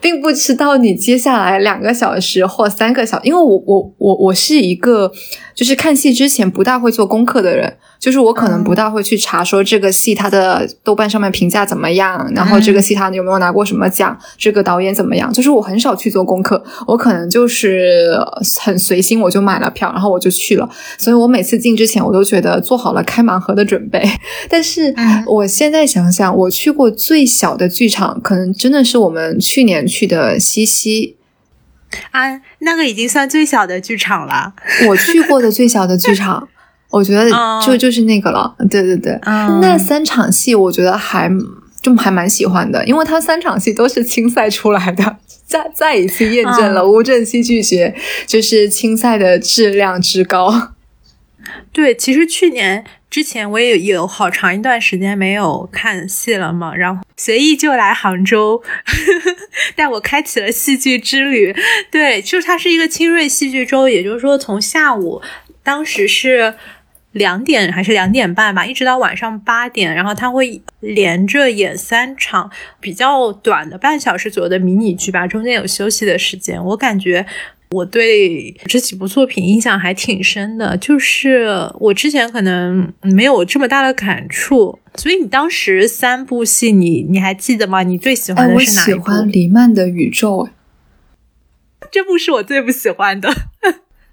并不知道你接下来两个小时或三个小，因为我我我我是一个就是看戏之前不大会做功课的人。就是我可能不大会去查说这个戏它的豆瓣上面评价怎么样，然后这个戏它有没有拿过什么奖，这个导演怎么样，就是我很少去做功课，我可能就是很随心，我就买了票，然后我就去了。所以我每次进之前，我都觉得做好了开盲盒的准备。但是我现在想想，我去过最小的剧场，可能真的是我们去年去的西西啊，那个已经算最小的剧场了。我去过的最小的剧场。我觉得就就是那个了，对对对，那三场戏我觉得还就还蛮喜欢的，因为它三场戏都是青赛出来的，再再一次验证了乌镇戏剧学就是青赛的质量之高。对，其实去年之前我也有好长一段时间没有看戏了嘛，然后随意就来杭州，带我开启了戏剧之旅。对，就是它是一个清锐戏剧周，也就是说从下午当时是。两点还是两点半吧，一直到晚上八点，然后他会连着演三场比较短的半小时左右的迷你剧吧，中间有休息的时间。我感觉我对这几部作品印象还挺深的，就是我之前可能没有这么大的感触。所以你当时三部戏，你你还记得吗？你最喜欢的是哪一部？我喜欢黎曼的宇宙，这部是我最不喜欢的。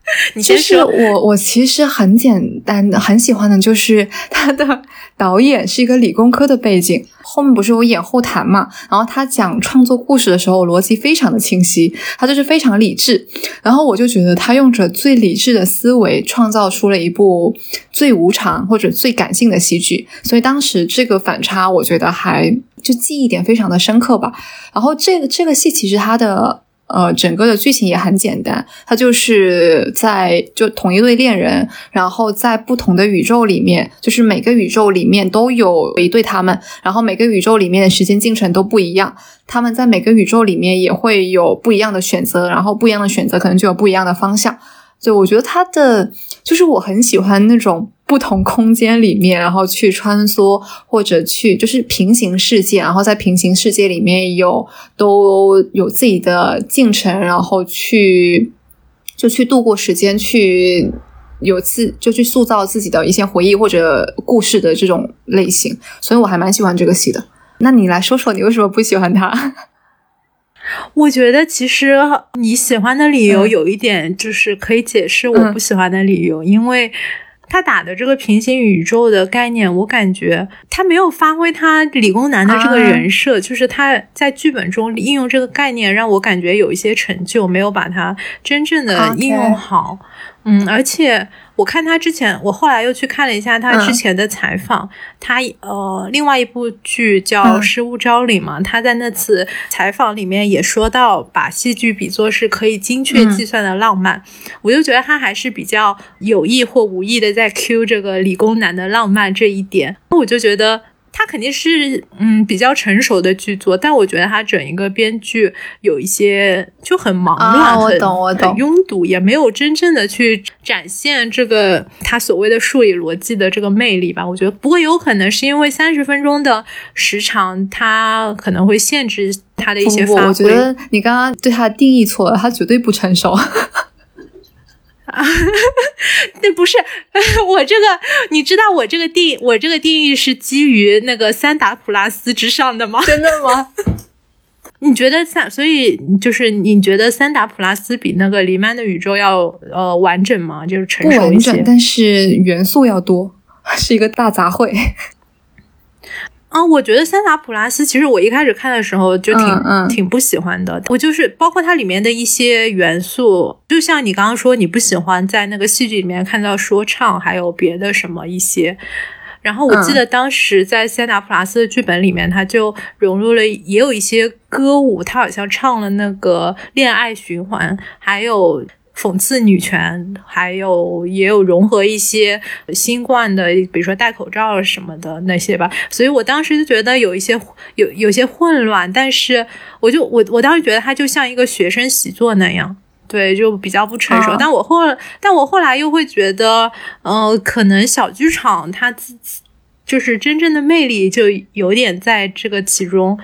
就是我，我其实很简单的，很喜欢的，就是 他的导演是一个理工科的背景，后面不是有演后谈嘛，然后他讲创作故事的时候逻辑非常的清晰，他就是非常理智，然后我就觉得他用着最理智的思维创造出了一部最无常或者最感性的戏剧，所以当时这个反差我觉得还就记忆点非常的深刻吧，然后这个这个戏其实它的。呃，整个的剧情也很简单，它就是在就同一对恋人，然后在不同的宇宙里面，就是每个宇宙里面都有一对他们，然后每个宇宙里面的时间进程都不一样，他们在每个宇宙里面也会有不一样的选择，然后不一样的选择可能就有不一样的方向。就我觉得他的就是我很喜欢那种。不同空间里面，然后去穿梭，或者去就是平行世界，然后在平行世界里面有都有自己的进程，然后去就去度过时间，去有自就去塑造自己的一些回忆或者故事的这种类型，所以我还蛮喜欢这个戏的。那你来说说，你为什么不喜欢它？我觉得其实你喜欢的理由有一点就是可以解释我不喜欢的理由，因为。他打的这个平行宇宙的概念，我感觉他没有发挥他理工男的这个人设，就是他在剧本中应用这个概念，让我感觉有一些成就，没有把它真正的应用好。嗯，而且我看他之前，我后来又去看了一下他之前的采访，他呃，另外一部剧叫《失物招领》嘛，他在那次采访里面也说到，把戏剧比作是可以精确计算的浪漫，我就觉得他还是比较有意或无意的在 Q 这个理工男的浪漫这一点，我就觉得。他肯定是嗯比较成熟的剧作，但我觉得他整一个编剧有一些就很忙乱，很很拥堵，也没有真正的去展现这个他所谓的数理逻辑的这个魅力吧。我觉得，不过有可能是因为三十分钟的时长，它可能会限制他的一些发挥。我觉得你刚刚对他的定义错了，他绝对不成熟。啊，那不是我这个，你知道我这个定我这个定义是基于那个三达普拉斯之上的吗？真的吗？你觉得三，所以就是你觉得三达普拉斯比那个黎曼的宇宙要呃完整吗？就是成熟一些，但是元素要多，是一个大杂烩。啊，我觉得塞达普拉斯其实我一开始看的时候就挺挺不喜欢的。我就是包括它里面的一些元素，就像你刚刚说你不喜欢在那个戏剧里面看到说唱，还有别的什么一些。然后我记得当时在塞达普拉斯的剧本里面，他就融入了也有一些歌舞，他好像唱了那个恋爱循环，还有。讽刺女权，还有也有融合一些新冠的，比如说戴口罩什么的那些吧。所以我当时就觉得有一些有有些混乱，但是我就我我当时觉得它就像一个学生习作那样，对，就比较不成熟。但我后但我后来又会觉得，呃，可能小剧场它自己就是真正的魅力就有点在这个其中。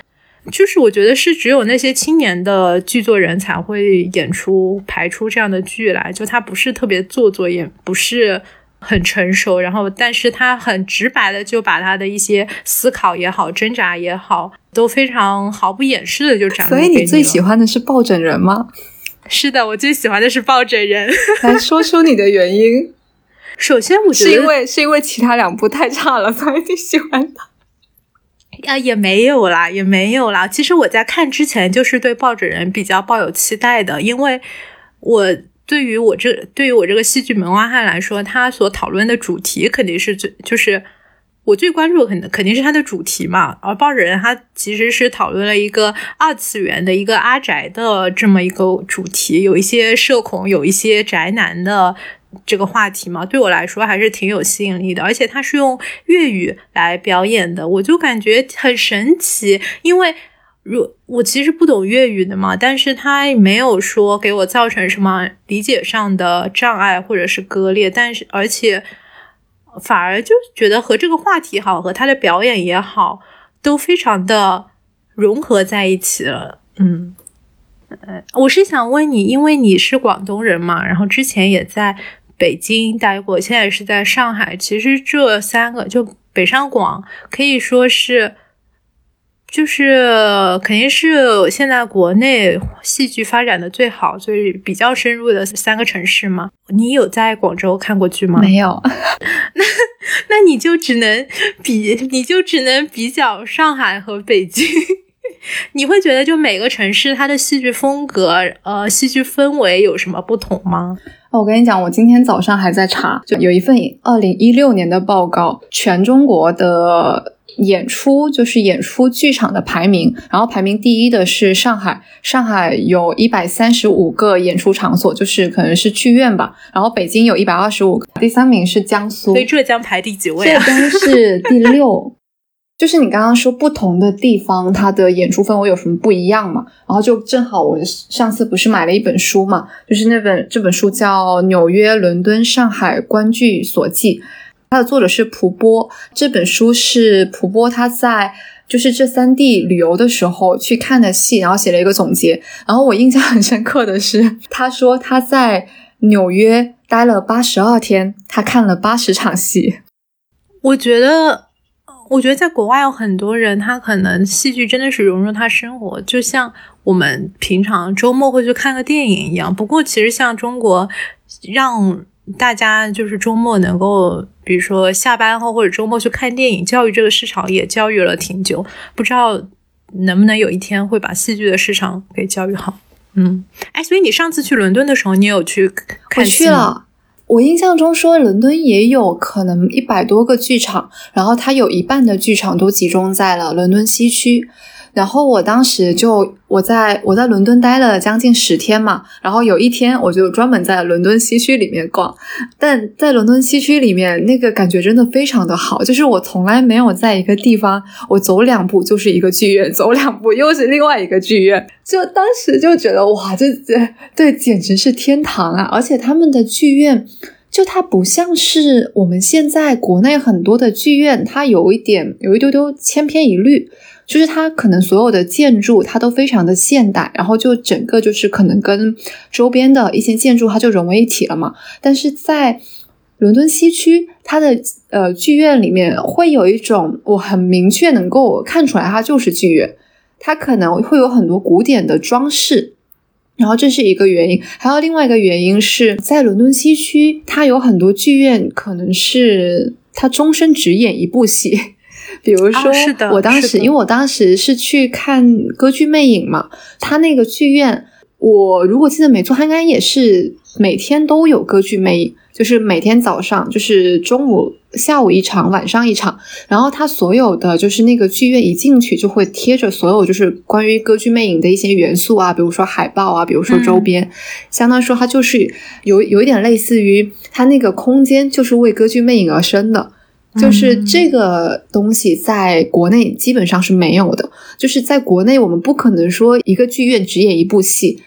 就是我觉得是只有那些青年的剧作人才会演出排出这样的剧来，就他不是特别做作，也不是很成熟，然后但是他很直白的就把他的一些思考也好、挣扎也好，都非常毫不掩饰的就展露。所以你最喜欢的是抱枕人吗？是的，我最喜欢的是抱枕人。来说出你的原因。首先，我觉得是因为是因为其他两部太差了，所以你喜欢他。啊，也没有啦，也没有啦。其实我在看之前就是对抱枕人比较抱有期待的，因为我对于我这对于我这个戏剧门外汉来说，他所讨论的主题肯定是最就是我最关注的，肯肯定是他的主题嘛。而抱枕人他其实是讨论了一个二次元的一个阿宅的这么一个主题，有一些社恐，有一些宅男的。这个话题嘛，对我来说还是挺有吸引力的，而且他是用粤语来表演的，我就感觉很神奇。因为如我其实不懂粤语的嘛，但是他没有说给我造成什么理解上的障碍或者是割裂，但是而且反而就觉得和这个话题好，和他的表演也好，都非常的融合在一起了。嗯，呃，我是想问你，因为你是广东人嘛，然后之前也在。北京待过，现在是在上海。其实这三个就北上广可以说是，就是肯定是现在国内戏剧发展的最好、最比较深入的三个城市嘛。你有在广州看过剧吗？没有。那那你就只能比，你就只能比较上海和北京。你会觉得就每个城市它的戏剧风格、呃，戏剧氛围有什么不同吗？我跟你讲，我今天早上还在查，就有一份二零一六年的报告，全中国的演出就是演出剧场的排名，然后排名第一的是上海，上海有一百三十五个演出场所，就是可能是剧院吧，然后北京有一百二十五个，第三名是江苏，所以浙江排第几位啊？浙江是第六。就是你刚刚说不同的地方，它的演出氛围有什么不一样嘛？然后就正好我上次不是买了一本书嘛，就是那本这本书叫《纽约、伦敦、上海观剧所记》，它的作者是蒲波。这本书是蒲波他在就是这三地旅游的时候去看的戏，然后写了一个总结。然后我印象很深刻的是，他说他在纽约待了八十二天，他看了八十场戏。我觉得。我觉得在国外有很多人，他可能戏剧真的是融入他生活，就像我们平常周末会去看个电影一样。不过，其实像中国，让大家就是周末能够，比如说下班后或者周末去看电影，教育这个市场也教育了挺久。不知道能不能有一天会把戏剧的市场给教育好？嗯，哎，所以你上次去伦敦的时候，你有去看戏吗？我印象中说，伦敦也有可能一百多个剧场，然后它有一半的剧场都集中在了伦敦西区。然后我当时就我在我在伦敦待了将近十天嘛，然后有一天我就专门在伦敦西区里面逛，但在伦敦西区里面那个感觉真的非常的好，就是我从来没有在一个地方我走两步就是一个剧院，走两步又是另外一个剧院，就当时就觉得哇，这这对简直是天堂啊！而且他们的剧院就它不像是我们现在国内很多的剧院，它有一点有一丢丢千篇一律。就是它可能所有的建筑它都非常的现代，然后就整个就是可能跟周边的一些建筑它就融为一体了嘛。但是在伦敦西区，它的呃剧院里面会有一种我很明确能够看出来它就是剧院，它可能会有很多古典的装饰。然后这是一个原因，还有另外一个原因是在伦敦西区，它有很多剧院，可能是它终身只演一部戏。比如说，我当时因为我当时是去看歌剧魅影嘛，它那个剧院，我如果记得没错，它应该也是每天都有歌剧魅影。就是每天早上，就是中午、下午一场，晚上一场。然后它所有的就是那个剧院一进去就会贴着所有就是关于歌剧魅影的一些元素啊，比如说海报啊，比如说周边。相当于说它就是有有一点类似于它那个空间就是为歌剧魅影而生的，就是这个东西在国内基本上是没有的。就是在国内我们不可能说一个剧院只演一部戏。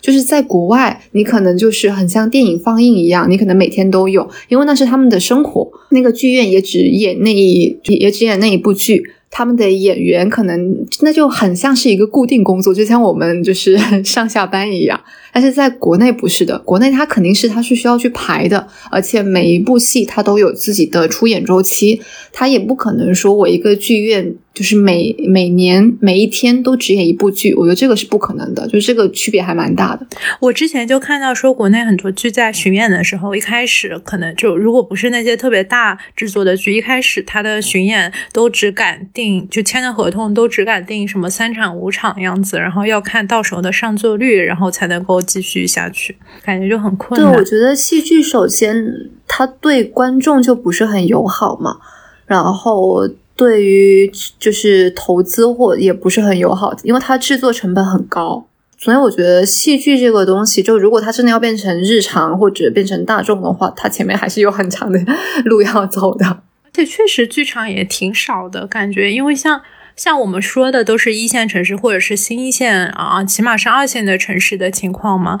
就是在国外，你可能就是很像电影放映一样，你可能每天都有，因为那是他们的生活。那个剧院也只演那一，也只演那一部剧。他们的演员可能那就很像是一个固定工作，就像我们就是 上下班一样。但是在国内不是的，国内它肯定是它是需要去排的，而且每一部戏它都有自己的出演周期，它也不可能说我一个剧院就是每每年每一天都只演一部剧，我觉得这个是不可能的，就这个区别还蛮大的。我之前就看到说，国内很多剧在巡演的时候，一开始可能就如果不是那些特别大制作的剧，一开始它的巡演都只敢。定就签的合同都只敢定什么三场五场样子，然后要看到时候的上座率，然后才能够继续下去，感觉就很困难。对，我觉得戏剧首先它对观众就不是很友好嘛，然后对于就是投资或也不是很友好，因为它制作成本很高。所以我觉得戏剧这个东西，就如果它真的要变成日常或者变成大众的话，它前面还是有很长的路要走的。且确实，剧场也挺少的感觉，因为像像我们说的都是一线城市或者是新一线啊，起码是二线的城市的情况嘛。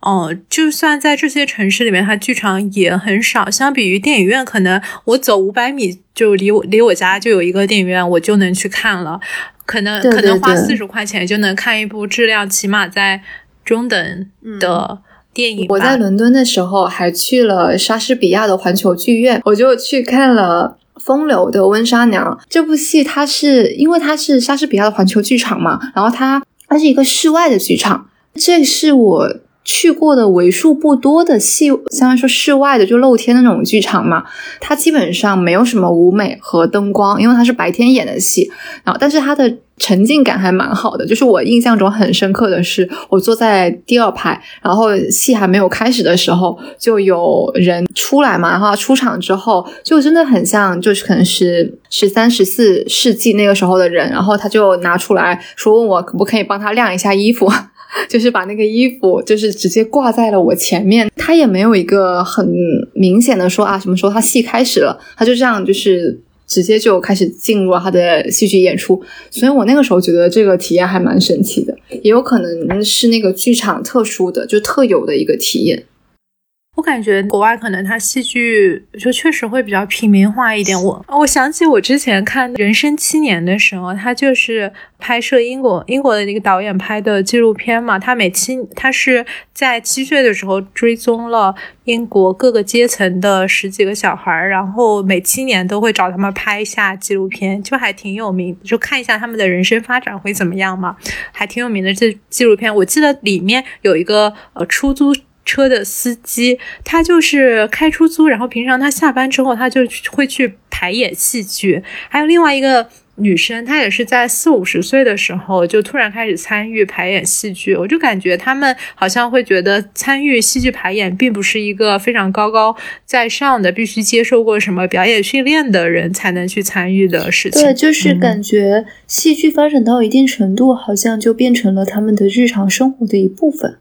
哦，就算在这些城市里面，它剧场也很少。相比于电影院，可能我走五百米就离我离我家就有一个电影院，我就能去看了。可能可能花四十块钱就能看一部质量起码在中等的。电影。我在伦敦的时候还去了莎士比亚的环球剧院，我就去看了《风流的温莎娘》这部戏。它是因为它是莎士比亚的环球剧场嘛，然后它它是一个室外的剧场，这是我去过的为数不多的戏，相当于说室外的就露天的那种剧场嘛。它基本上没有什么舞美和灯光，因为它是白天演的戏，然后但是它的。沉浸感还蛮好的，就是我印象中很深刻的是，我坐在第二排，然后戏还没有开始的时候，就有人出来嘛，然后出场之后，就真的很像，就是可能是十三、十四世纪那个时候的人，然后他就拿出来说，问我可不可以帮他晾一下衣服，就是把那个衣服就是直接挂在了我前面，他也没有一个很明显的说啊，什么时候他戏开始了，他就这样就是。直接就开始进入了他的戏剧演出，所以我那个时候觉得这个体验还蛮神奇的，也有可能是那个剧场特殊的，就特有的一个体验。我感觉国外可能它戏剧就确实会比较平民化一点。我我想起我之前看《人生七年》的时候，他就是拍摄英国英国的那个导演拍的纪录片嘛。他每七他是在七岁的时候追踪了英国各个阶层的十几个小孩，然后每七年都会找他们拍一下纪录片，就还挺有名。就看一下他们的人生发展会怎么样嘛，还挺有名的这纪录片。我记得里面有一个呃出租。车的司机，他就是开出租，然后平常他下班之后，他就会去排演戏剧。还有另外一个女生，她也是在四五十岁的时候就突然开始参与排演戏剧。我就感觉他们好像会觉得参与戏剧排演并不是一个非常高高在上的，必须接受过什么表演训练的人才能去参与的事情。对，就是感觉戏剧发展到一定程度，好像就变成了他们的日常生活的一部分。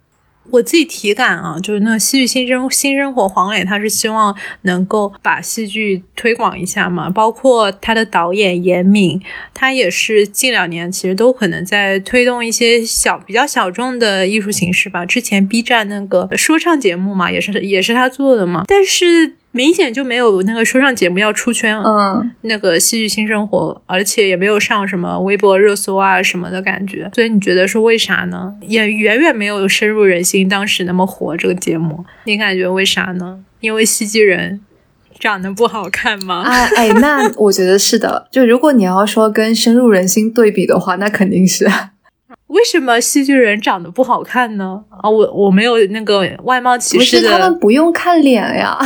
我自己体感啊，就是那戏剧新生新生活黄磊，他是希望能够把戏剧推广一下嘛。包括他的导演严敏，他也是近两年其实都可能在推动一些小比较小众的艺术形式吧。之前 B 站那个说唱节目嘛，也是也是他做的嘛。但是。明显就没有那个说唱节目要出圈，嗯，那个戏剧新生活，而且也没有上什么微博热搜啊什么的感觉，所以你觉得是为啥呢？也远远没有深入人心，当时那么火这个节目，你感觉为啥呢？因为戏剧人长得不好看吗？哎哎，那我觉得是的。就如果你要说跟深入人心对比的话，那肯定是。为什么戏剧人长得不好看呢？啊，我我没有那个外貌歧视的。他们不用看脸呀。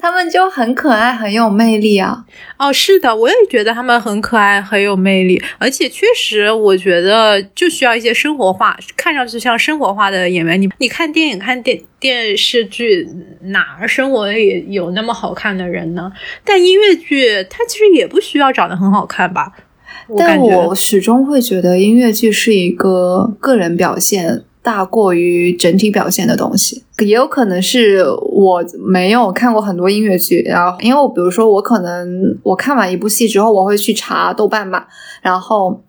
他们就很可爱，很有魅力啊！哦，是的，我也觉得他们很可爱，很有魅力，而且确实，我觉得就需要一些生活化，看上去像生活化的演员。你你看电影、看电电视剧，哪儿生活也有那么好看的人呢？但音乐剧它其实也不需要长得很好看吧？但我始终会觉得音乐剧是一个个人表现。大过于整体表现的东西，也有可能是我没有看过很多音乐剧，然后因为我比如说我可能我看完一部戏之后，我会去查豆瓣嘛，然后。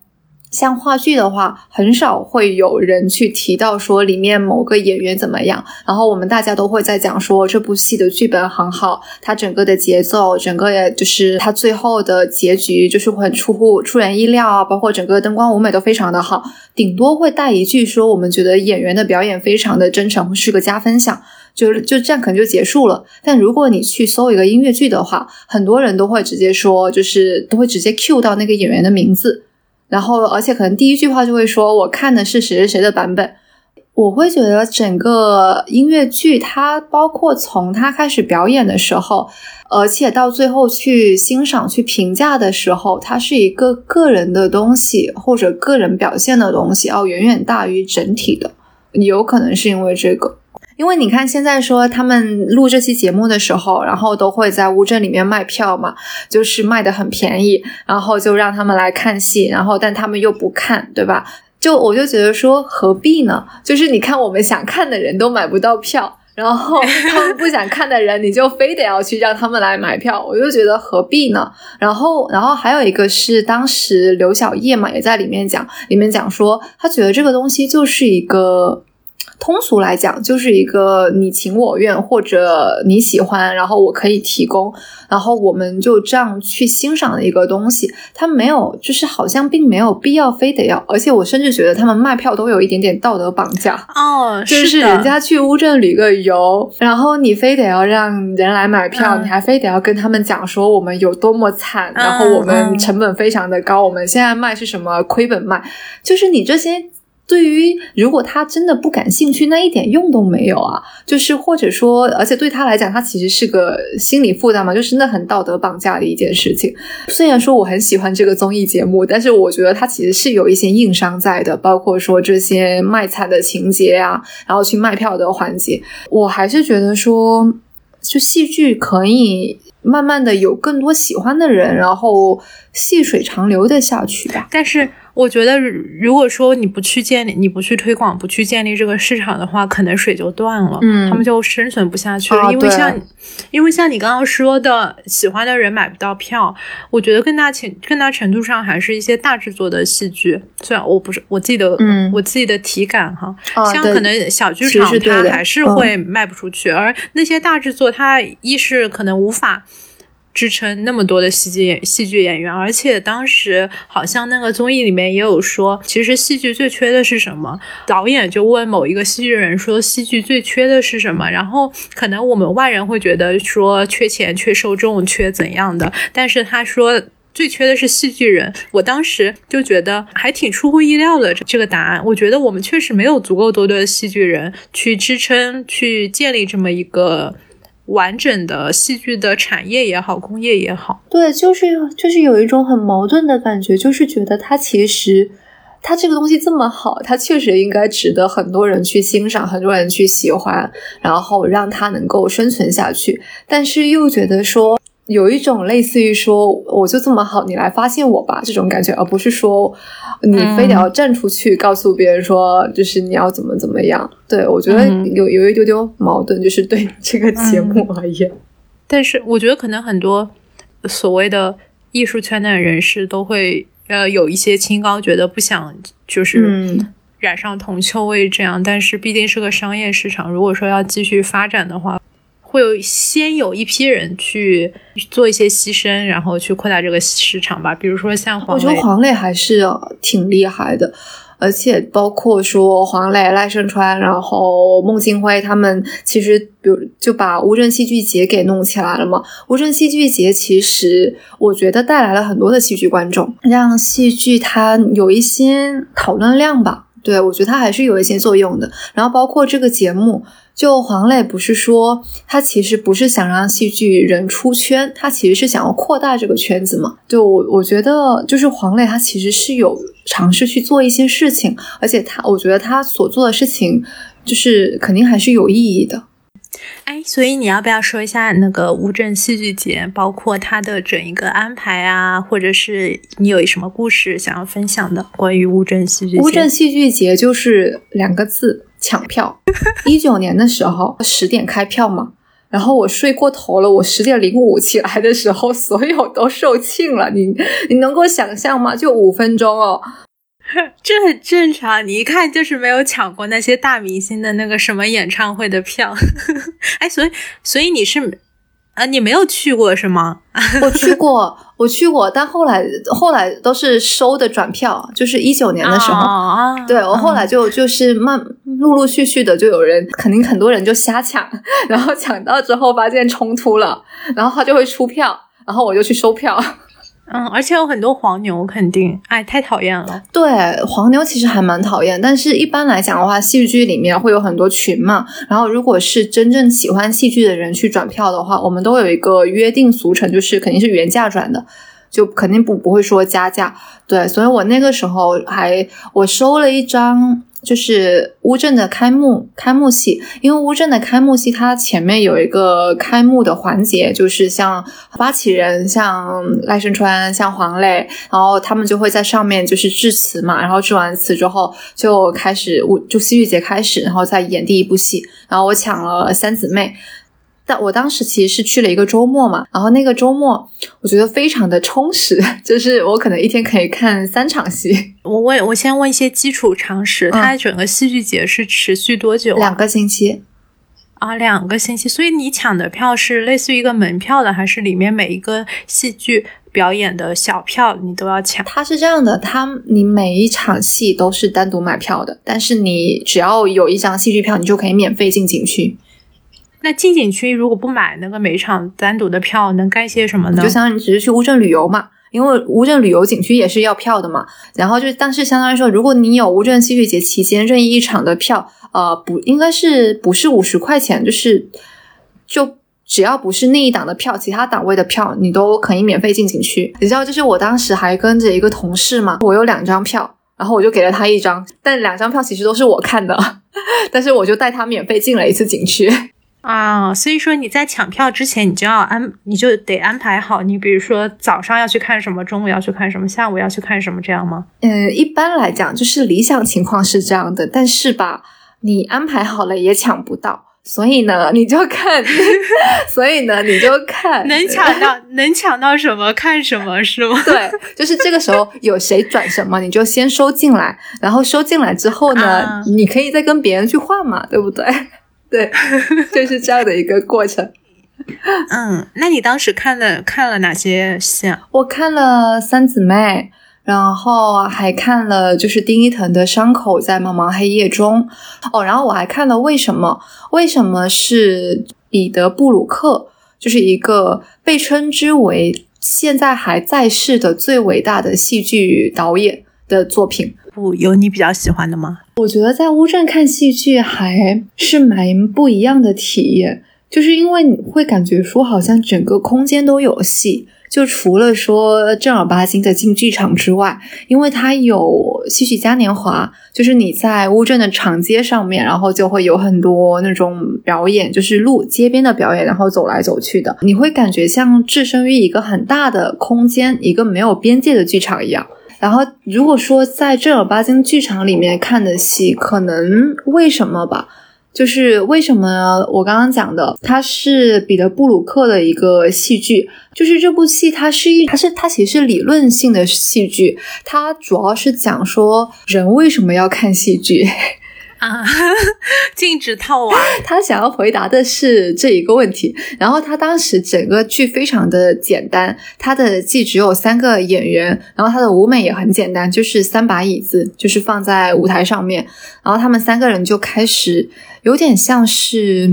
像话剧的话，很少会有人去提到说里面某个演员怎么样。然后我们大家都会在讲说这部戏的剧本很好，它整个的节奏，整个就是它最后的结局就是很出乎出人意料啊，包括整个灯光舞美都非常的好。顶多会带一句说我们觉得演员的表演非常的真诚，是个加分项，就就这样可能就结束了。但如果你去搜一个音乐剧的话，很多人都会直接说，就是都会直接 cue 到那个演员的名字。然后，而且可能第一句话就会说：“我看的是谁谁谁的版本。”我会觉得整个音乐剧，它包括从他开始表演的时候，而且到最后去欣赏、去评价的时候，它是一个个人的东西或者个人表现的东西，要远远大于整体的。有可能是因为这个。因为你看，现在说他们录这期节目的时候，然后都会在乌镇里面卖票嘛，就是卖的很便宜，然后就让他们来看戏，然后但他们又不看，对吧？就我就觉得说何必呢？就是你看我们想看的人都买不到票，然后他们不想看的人，你就非得要去让他们来买票，我就觉得何必呢？然后，然后还有一个是当时刘晓叶嘛也在里面讲，里面讲说他觉得这个东西就是一个。通俗来讲，就是一个你情我愿，或者你喜欢，然后我可以提供，然后我们就这样去欣赏的一个东西。他没有，就是好像并没有必要非得要，而且我甚至觉得他们卖票都有一点点道德绑架哦，就是人家去乌镇旅个游，然后你非得要让人来买票，你还非得要跟他们讲说我们有多么惨，然后我们成本非常的高，我们现在卖是什么亏本卖，就是你这些。对于如果他真的不感兴趣，那一点用都没有啊！就是或者说，而且对他来讲，他其实是个心理负担嘛，就是那很道德绑架的一件事情。虽然说我很喜欢这个综艺节目，但是我觉得它其实是有一些硬伤在的，包括说这些卖惨的情节啊，然后去卖票的环节，我还是觉得说，就戏剧可以慢慢的有更多喜欢的人，然后细水长流的下去吧。但是。我觉得，如果说你不去建立、你不去推广、不去建立这个市场的话，可能水就断了，嗯，他们就生存不下去了。因为像，因为像你刚刚说的，喜欢的人买不到票，我觉得更大情、更大程度上还是一些大制作的戏剧。虽然我不是，我自己的，嗯，我自己的体感哈，像可能小剧场它还是会卖不出去，而那些大制作，它一是可能无法。支撑那么多的戏剧演戏剧演员，而且当时好像那个综艺里面也有说，其实戏剧最缺的是什么？导演就问某一个戏剧人说，戏剧最缺的是什么？然后可能我们外人会觉得说缺钱、缺受众、缺怎样的，但是他说最缺的是戏剧人。我当时就觉得还挺出乎意料的这个答案。我觉得我们确实没有足够多的戏剧人去支撑、去建立这么一个。完整的戏剧的产业也好，工业也好，对，就是就是有一种很矛盾的感觉，就是觉得它其实它这个东西这么好，它确实应该值得很多人去欣赏，很多人去喜欢，然后让它能够生存下去，但是又觉得说。有一种类似于说，我就这么好，你来发现我吧这种感觉，而不是说你非得要站出去告诉别人说，就是你要怎么怎么样。对我觉得有有一丢丢矛盾，就是对这个节目而言。但是我觉得可能很多所谓的艺术圈的人士都会呃有一些清高，觉得不想就是染上铜臭味这样。但是毕竟是个商业市场，如果说要继续发展的话。会有先有一批人去做一些牺牲，然后去扩大这个市场吧。比如说像黄磊，我觉得黄磊还是挺厉害的。而且包括说黄磊、赖声川，然后孟京辉他们，其实比如就把乌镇戏剧节给弄起来了嘛。乌镇戏剧节其实我觉得带来了很多的戏剧观众，让戏剧它有一些讨论量吧。对我觉得它还是有一些作用的。然后包括这个节目。就黄磊不是说他其实不是想让戏剧人出圈，他其实是想要扩大这个圈子嘛？就我我觉得就是黄磊他其实是有尝试去做一些事情，而且他我觉得他所做的事情就是肯定还是有意义的。哎，所以你要不要说一下那个乌镇戏剧节，包括它的整一个安排啊，或者是你有什么故事想要分享的关于乌镇戏剧节？乌镇戏剧节就是两个字。抢票，一九年的时候十点开票嘛，然后我睡过头了，我十点零五起来的时候，所有都售罄了。你你能够想象吗？就五分钟哦，这很正常。你一看就是没有抢过那些大明星的那个什么演唱会的票。哎，所以所以你是。啊，你没有去过是吗？我去过，我去过，但后来后来都是收的转票，就是一九年的时候，对我后来就就是慢陆陆续续的就有人，肯定很多人就瞎抢，然后抢到之后发现冲突了，然后他就会出票，然后我就去收票。嗯，而且有很多黄牛，肯定，哎，太讨厌了。对，黄牛其实还蛮讨厌，但是一般来讲的话，戏剧里面会有很多群嘛，然后如果是真正喜欢戏剧的人去转票的话，我们都有一个约定俗成，就是肯定是原价转的，就肯定不不会说加价。对，所以我那个时候还我收了一张。就是乌镇的开幕开幕戏，因为乌镇的开幕戏它前面有一个开幕的环节，就是像发起人像赖声川、像黄磊，然后他们就会在上面就是致辞嘛，然后致完词之后就开始乌就戏剧节开始，然后再演第一部戏，然后我抢了三姊妹。但我当时其实是去了一个周末嘛，然后那个周末我觉得非常的充实，就是我可能一天可以看三场戏。我问，我先问一些基础常识，它整个戏剧节是持续多久？两个星期啊，两个星期。所以你抢的票是类似于一个门票的，还是里面每一个戏剧表演的小票你都要抢？它是这样的，它你每一场戏都是单独买票的，但是你只要有一张戏剧票，你就可以免费进景区。那进景区如果不买那个每场单独的票，能干些什么呢？就相当于你只是去乌镇旅游嘛，因为乌镇旅游景区也是要票的嘛。然后就，但是相当于说，如果你有乌镇戏剧节期间任意一场的票，呃，不应该是不是五十块钱，就是就只要不是那一档的票，其他档位的票你都可以免费进景区。你知道，就是我当时还跟着一个同事嘛，我有两张票，然后我就给了他一张，但两张票其实都是我看的，但是我就带他免费进了一次景区。啊，所以说你在抢票之前，你就要安，你就得安排好。你比如说早上要去看什么，中午要去看什么，下午要去看什么，这样吗？嗯，一般来讲就是理想情况是这样的，但是吧，你安排好了也抢不到，所以呢，你就看，所以呢，你就看，能抢到能抢到什么看什么是吗？对，就是这个时候有谁转什么，你就先收进来，然后收进来之后呢，你可以再跟别人去换嘛，对不对？对，就是这样的一个过程。嗯，那你当时看了看了哪些戏啊？我看了三姊妹，然后还看了就是丁一腾的伤口在茫茫黑夜中。哦，然后我还看了为什么？为什么是彼得布鲁克？就是一个被称之为现在还在世的最伟大的戏剧导演的作品。不，有你比较喜欢的吗？我觉得在乌镇看戏剧还是蛮不一样的体验，就是因为你会感觉说好像整个空间都有戏，就除了说正儿八经的进剧场之外，因为它有戏曲嘉年华，就是你在乌镇的长街上面，然后就会有很多那种表演，就是路街边的表演，然后走来走去的，你会感觉像置身于一个很大的空间，一个没有边界的剧场一样。然后，如果说在正儿八经剧场里面看的戏，可能为什么吧？就是为什么我刚刚讲的，它是彼得布鲁克的一个戏剧，就是这部戏它是一，它是它其实是理论性的戏剧，它主要是讲说人为什么要看戏剧。啊，禁止套娃。他想要回答的是这一个问题。然后他当时整个剧非常的简单，他的剧只有三个演员，然后他的舞美也很简单，就是三把椅子，就是放在舞台上面，然后他们三个人就开始有点像是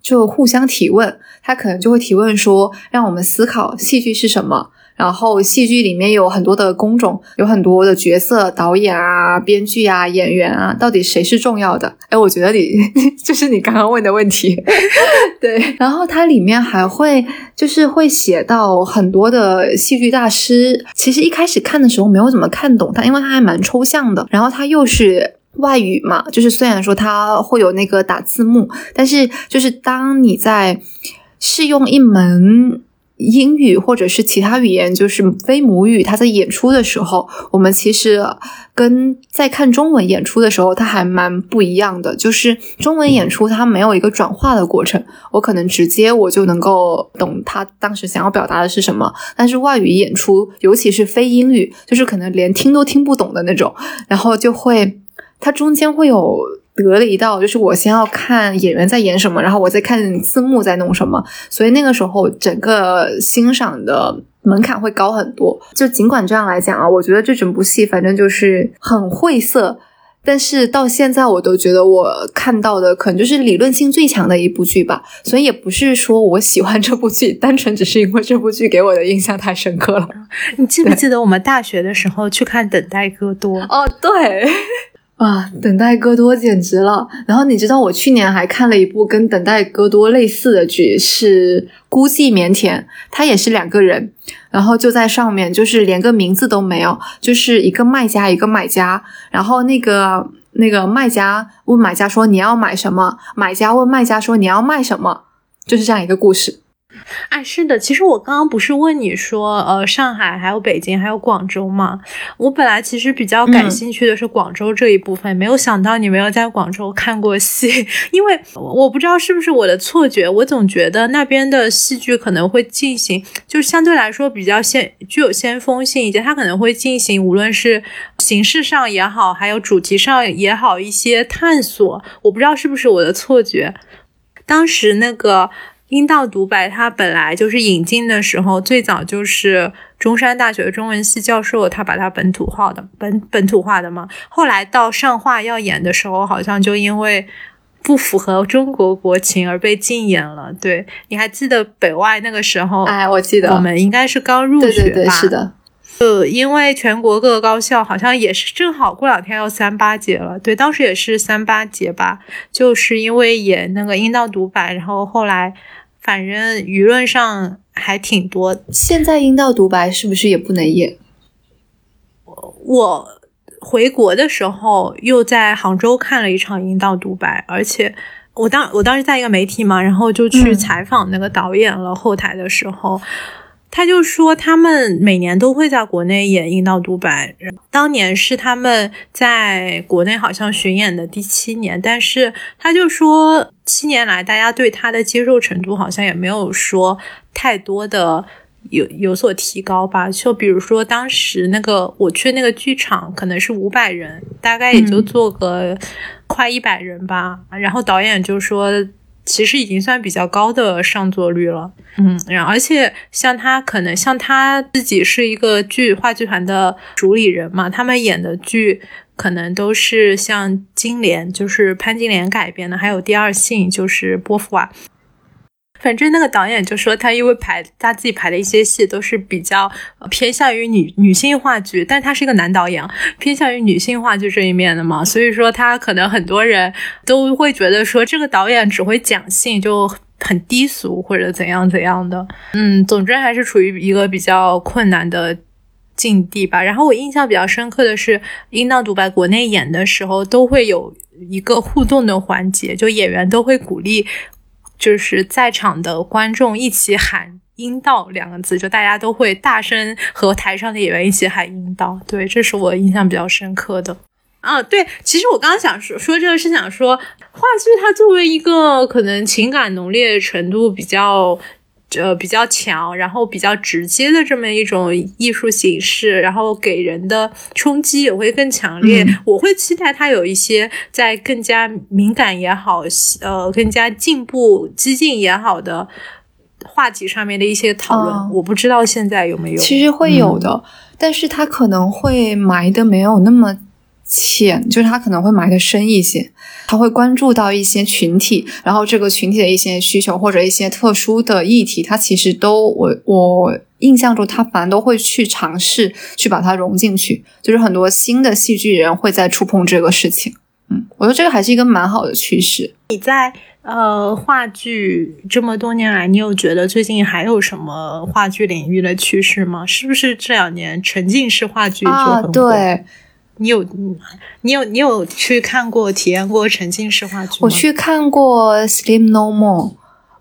就互相提问，他可能就会提问说，让我们思考戏剧是什么。然后戏剧里面有很多的工种，有很多的角色，导演啊、编剧啊、演员啊，到底谁是重要的？哎，我觉得你 就是你刚刚问的问题，对。然后它里面还会就是会写到很多的戏剧大师，其实一开始看的时候没有怎么看懂它，因为它还蛮抽象的。然后它又是外语嘛，就是虽然说它会有那个打字幕，但是就是当你在试用一门。英语或者是其他语言，就是非母语，他在演出的时候，我们其实跟在看中文演出的时候，它还蛮不一样的。就是中文演出，它没有一个转化的过程，我可能直接我就能够懂他当时想要表达的是什么。但是外语演出，尤其是非英语，就是可能连听都听不懂的那种，然后就会它中间会有。得了一道，就是我先要看演员在演什么，然后我再看字幕在弄什么，所以那个时候整个欣赏的门槛会高很多。就尽管这样来讲啊，我觉得这整部戏反正就是很晦涩，但是到现在我都觉得我看到的可能就是理论性最强的一部剧吧。所以也不是说我喜欢这部剧，单纯只是因为这部剧给我的印象太深刻了。你记不记得我们大学的时候去看《等待戈多》？哦，对。啊，等待戈多简直了！然后你知道，我去年还看了一部跟等待戈多类似的剧，是《孤寂腼腆》，它也是两个人，然后就在上面，就是连个名字都没有，就是一个卖家，一个买家，然后那个那个卖家问买家说你要买什么，买家问卖家说你要卖什么，就是这样一个故事。哎，是的，其实我刚刚不是问你说，呃，上海还有北京还有广州吗？我本来其实比较感兴趣的是广州这一部分，没有想到你没有在广州看过戏，因为我不知道是不是我的错觉，我总觉得那边的戏剧可能会进行，就是相对来说比较先具有先锋性一些，它可能会进行无论是形式上也好，还有主题上也好一些探索，我不知道是不是我的错觉，当时那个。阴道独白，它本来就是引进的时候，最早就是中山大学中文系教授他把它本土化的本本土化的嘛。后来到上画要演的时候，好像就因为不符合中国国情而被禁演了。对，你还记得北外那个时候？哎，我记得，我们应该是刚入学吧？是的。呃，因为全国各个高校好像也是正好过两天要三八节了。对，当时也是三八节吧，就是因为演那个阴道独白，然后后来。反正舆论上还挺多。现在阴道独白是不是也不能演？我回国的时候又在杭州看了一场阴道独白，而且我当我当时在一个媒体嘛，然后就去采访那个导演了。后台的时候。他就说，他们每年都会在国内演《阴道独白》，当年是他们在国内好像巡演的第七年，但是他就说，七年来大家对他的接受程度好像也没有说太多的有有所提高吧。就比如说当时那个我去那个剧场，可能是五百人，大概也就坐个快一百人吧，然后导演就说。其实已经算比较高的上座率了，嗯，然后而且像他可能像他自己是一个剧话剧团的主理人嘛，他们演的剧可能都是像金莲，就是潘金莲改编的，还有第二性，就是波伏娃。反正那个导演就说，他因为排他自己排的一些戏都是比较偏向于女女性话剧，但他是一个男导演，偏向于女性话剧这一面的嘛，所以说他可能很多人都会觉得说这个导演只会讲性，就很低俗或者怎样怎样的。嗯，总之还是处于一个比较困难的境地吧。然后我印象比较深刻的是《阴道独白》国内演的时候都会有一个互动的环节，就演员都会鼓励。就是在场的观众一起喊“阴道”两个字，就大家都会大声和台上的演员一起喊“阴道”。对，这是我印象比较深刻的。啊，对，其实我刚刚想说说这个是想说，话剧它作为一个可能情感浓烈程度比较。呃比较强，然后比较直接的这么一种艺术形式，然后给人的冲击也会更强烈。我会期待它有一些在更加敏感也好，呃，更加进步激进也好的话题上面的一些讨论。我不知道现在有没有，其实会有的，但是它可能会埋的没有那么。浅就是他可能会埋的深一些，他会关注到一些群体，然后这个群体的一些需求或者一些特殊的议题，他其实都我我印象中他反正都会去尝试去把它融进去，就是很多新的戏剧人会在触碰这个事情。嗯，我觉得这个还是一个蛮好的趋势。你在呃话剧这么多年来，你有觉得最近还有什么话剧领域的趋势吗？是不是这两年沉浸式话剧就很火？对。你有，你有，你有去看过、体验过沉浸式话剧吗？我去看过《Sleep No More》，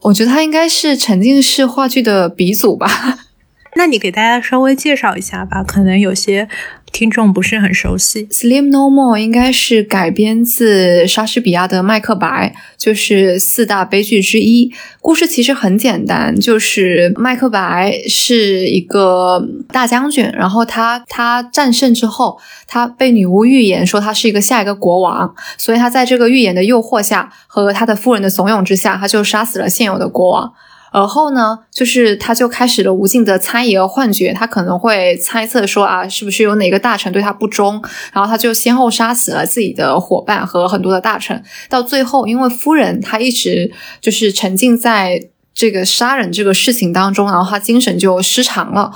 我觉得它应该是沉浸式话剧的鼻祖吧。那你给大家稍微介绍一下吧，可能有些。听众不是很熟悉，《Sleep No More》应该是改编自莎士比亚的《麦克白》，就是四大悲剧之一。故事其实很简单，就是麦克白是一个大将军，然后他他战胜之后，他被女巫预言说他是一个下一个国王，所以他在这个预言的诱惑下和他的夫人的怂恿之下，他就杀死了现有的国王。而后呢，就是他就开始了无尽的猜疑和幻觉，他可能会猜测说啊，是不是有哪个大臣对他不忠，然后他就先后杀死了自己的伙伴和很多的大臣，到最后，因为夫人她一直就是沉浸在这个杀人这个事情当中，然后他精神就失常了。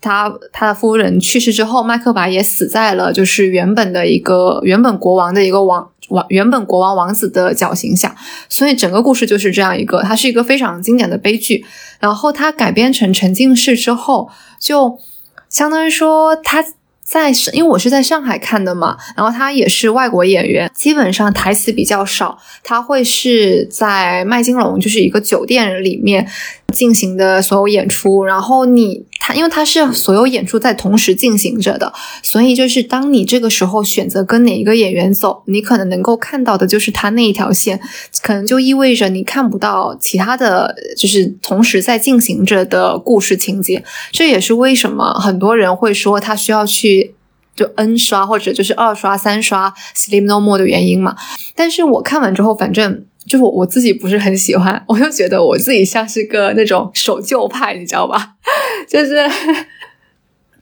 他他的夫人去世之后，麦克白也死在了就是原本的一个原本国王的一个王王原本国王王子的绞刑下，所以整个故事就是这样一个，它是一个非常经典的悲剧。然后它改编成沉浸式之后，就相当于说他。在，因为我是在上海看的嘛，然后他也是外国演员，基本上台词比较少。他会是在麦金龙，就是一个酒店里面进行的所有演出。然后你他，因为他是所有演出在同时进行着的，所以就是当你这个时候选择跟哪一个演员走，你可能能够看到的就是他那一条线，可能就意味着你看不到其他的就是同时在进行着的故事情节。这也是为什么很多人会说他需要去。就 N 刷或者就是二刷三刷《Sleep No More》的原因嘛，但是我看完之后，反正就是我自己不是很喜欢，我就觉得我自己像是个那种守旧派，你知道吧？就是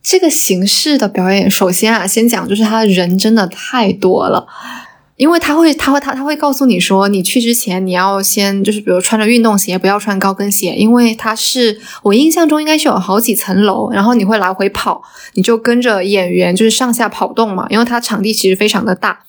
这个形式的表演，首先啊，先讲就是他人真的太多了。因为他会，他会，他他会告诉你说，你去之前你要先就是，比如穿着运动鞋，不要穿高跟鞋，因为它是我印象中应该是有好几层楼，然后你会来回跑，你就跟着演员就是上下跑动嘛，因为它场地其实非常的大，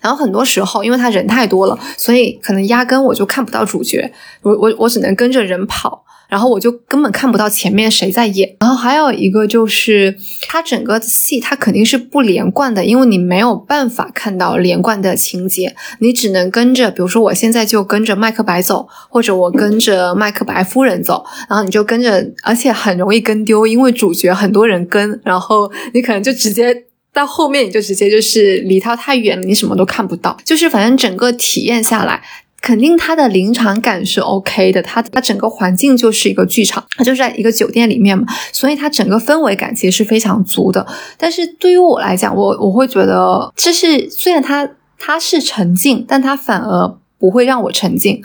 然后很多时候因为他人太多了，所以可能压根我就看不到主角，我我我只能跟着人跑。然后我就根本看不到前面谁在演。然后还有一个就是，它整个戏它肯定是不连贯的，因为你没有办法看到连贯的情节，你只能跟着，比如说我现在就跟着麦克白走，或者我跟着麦克白夫人走，然后你就跟着，而且很容易跟丢，因为主角很多人跟，然后你可能就直接到后面，你就直接就是离他太远了，你什么都看不到，就是反正整个体验下来。肯定它的临场感是 OK 的，它它整个环境就是一个剧场，它就是在一个酒店里面嘛，所以它整个氛围感其实是非常足的。但是对于我来讲，我我会觉得这是虽然它它是沉浸，但它反而不会让我沉浸，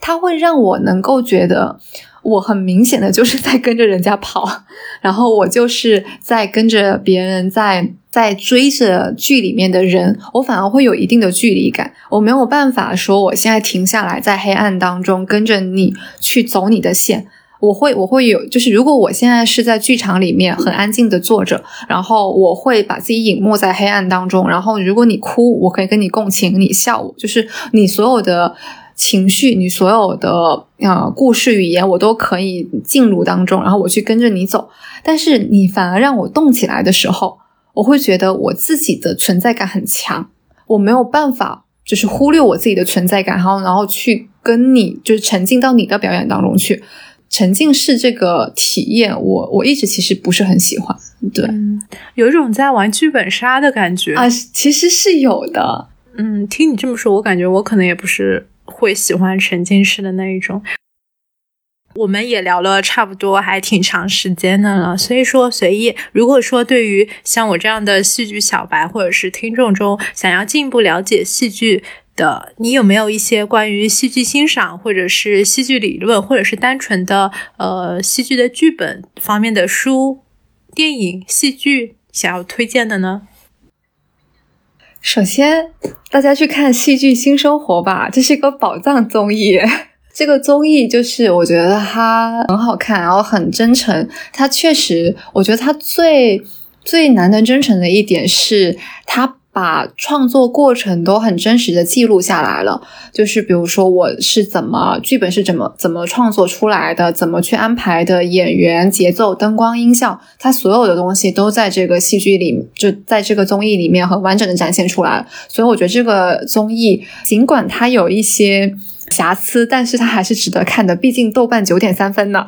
它会让我能够觉得。我很明显的就是在跟着人家跑，然后我就是在跟着别人在在追着剧里面的人，我反而会有一定的距离感。我没有办法说我现在停下来在黑暗当中跟着你去走你的线，我会我会有就是如果我现在是在剧场里面很安静的坐着，然后我会把自己隐没在黑暗当中，然后如果你哭，我可以跟你共情；你笑，我就是你所有的。情绪，你所有的呃故事语言，我都可以进入当中，然后我去跟着你走。但是你反而让我动起来的时候，我会觉得我自己的存在感很强，我没有办法就是忽略我自己的存在感，然后然后去跟你就是沉浸到你的表演当中去。沉浸式这个体验，我我一直其实不是很喜欢。对，有一种在玩剧本杀的感觉啊，其实是有的。嗯，听你这么说，我感觉我可能也不是。会喜欢沉浸式的那一种。我们也聊了差不多，还挺长时间的了。所以说，随意。如果说对于像我这样的戏剧小白，或者是听众中想要进一步了解戏剧的，你有没有一些关于戏剧欣赏，或者是戏剧理论，或者是单纯的呃戏剧的剧本方面的书、电影、戏剧想要推荐的呢？首先，大家去看《戏剧新生活》吧，这是一个宝藏综艺。这个综艺就是我觉得它很好看，然后很真诚。它确实，我觉得它最最难能真诚的一点是它。把创作过程都很真实的记录下来了，就是比如说我是怎么剧本是怎么怎么创作出来的，怎么去安排的演员、节奏、灯光、音效，它所有的东西都在这个戏剧里，就在这个综艺里面很完整的展现出来。所以我觉得这个综艺尽管它有一些瑕疵，但是它还是值得看的，毕竟豆瓣九点三分呢。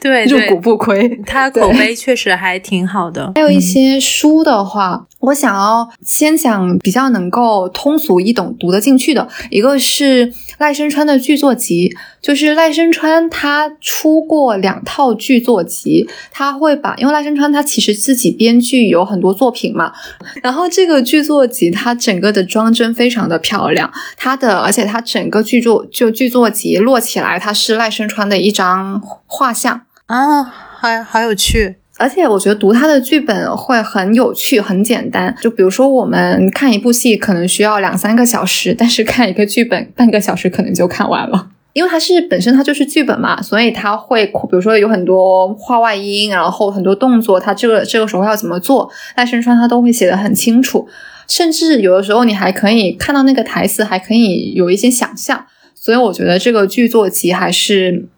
对，入股不亏，它口碑确实还挺好的。还有一些书的话，我想要先讲比较能够通俗易懂、读得进去的。一个是赖声川的剧作集，就是赖声川他出过两套剧作集，他会把，因为赖声川他其实自己编剧有很多作品嘛，然后这个剧作集它整个的装帧非常的漂亮，它的而且它整个剧作就剧作集摞起来，它是赖声川的一张画像。啊，还好有趣，而且我觉得读他的剧本会很有趣，很简单。就比如说，我们看一部戏可能需要两三个小时，但是看一个剧本 半个小时可能就看完了。因为它是本身它就是剧本嘛，所以它会比如说有很多画外音，然后很多动作，它这个这个时候要怎么做，赖声川他都会写的很清楚，甚至有的时候你还可以看到那个台词，还可以有一些想象。所以我觉得这个剧作集还是。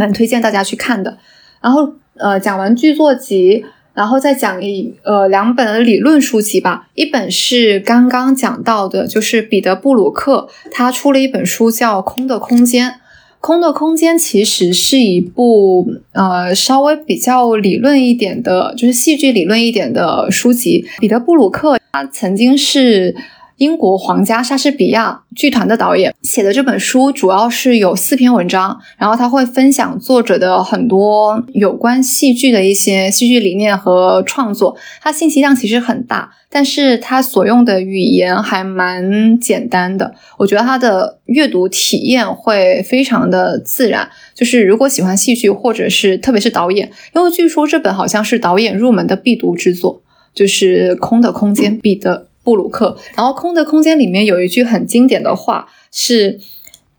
蛮推荐大家去看的，然后呃讲完剧作集，然后再讲一呃两本理论书籍吧。一本是刚刚讲到的，就是彼得布鲁克，他出了一本书叫《空的空间》。《空的空间》其实是一部呃稍微比较理论一点的，就是戏剧理论一点的书籍。彼得布鲁克他曾经是。英国皇家莎士比亚剧团的导演写的这本书，主要是有四篇文章，然后他会分享作者的很多有关戏剧的一些戏剧理念和创作。他信息量其实很大，但是他所用的语言还蛮简单的。我觉得他的阅读体验会非常的自然。就是如果喜欢戏剧，或者是特别是导演，因为据说这本好像是导演入门的必读之作，就是《空的空间》彼得。布鲁克，然后《空的空间》里面有一句很经典的话，是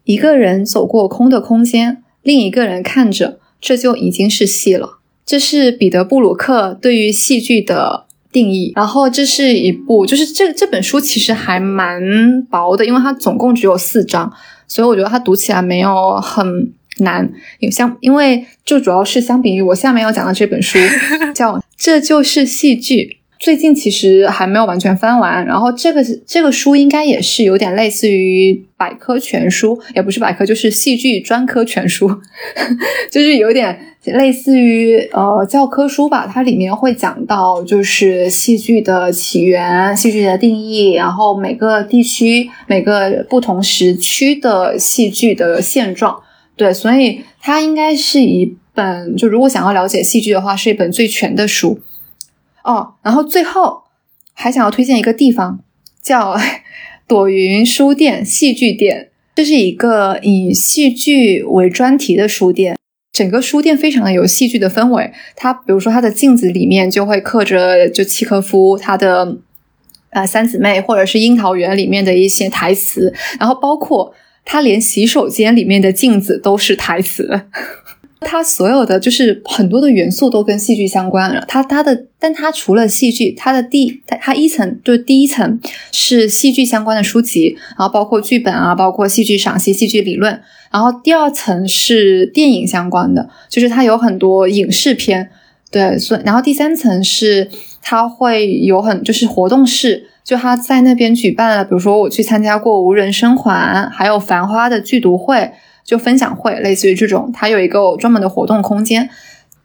一个人走过空的空间，另一个人看着，这就已经是戏了。这是彼得·布鲁克对于戏剧的定义。然后这是一部，就是这这本书其实还蛮薄的，因为它总共只有四章，所以我觉得它读起来没有很难。有相因为就主要是相比于我下面要讲的这本书，叫《这就是戏剧》。最近其实还没有完全翻完，然后这个这个书应该也是有点类似于百科全书，也不是百科，就是戏剧专科全书，就是有点类似于呃教科书吧。它里面会讲到就是戏剧的起源、戏剧的定义，然后每个地区、每个不同时区的戏剧的现状。对，所以它应该是一本，就如果想要了解戏剧的话，是一本最全的书。哦，然后最后还想要推荐一个地方，叫 朵云书店戏剧店。这是一个以戏剧为专题的书店，整个书店非常的有戏剧的氛围。它比如说它的镜子里面就会刻着就契诃夫他的呃三姊妹，或者是樱桃园里面的一些台词，然后包括它连洗手间里面的镜子都是台词。它所有的就是很多的元素都跟戏剧相关了。它它的，但它除了戏剧，它的第它它一层就第一层是戏剧相关的书籍，然后包括剧本啊，包括戏剧赏析、戏剧理论。然后第二层是电影相关的，就是它有很多影视片。对，所以然后第三层是它会有很就是活动室，就他在那边举办了，比如说我去参加过《无人生还》，还有《繁花》的剧读会。就分享会，类似于这种，它有一个专门的活动空间。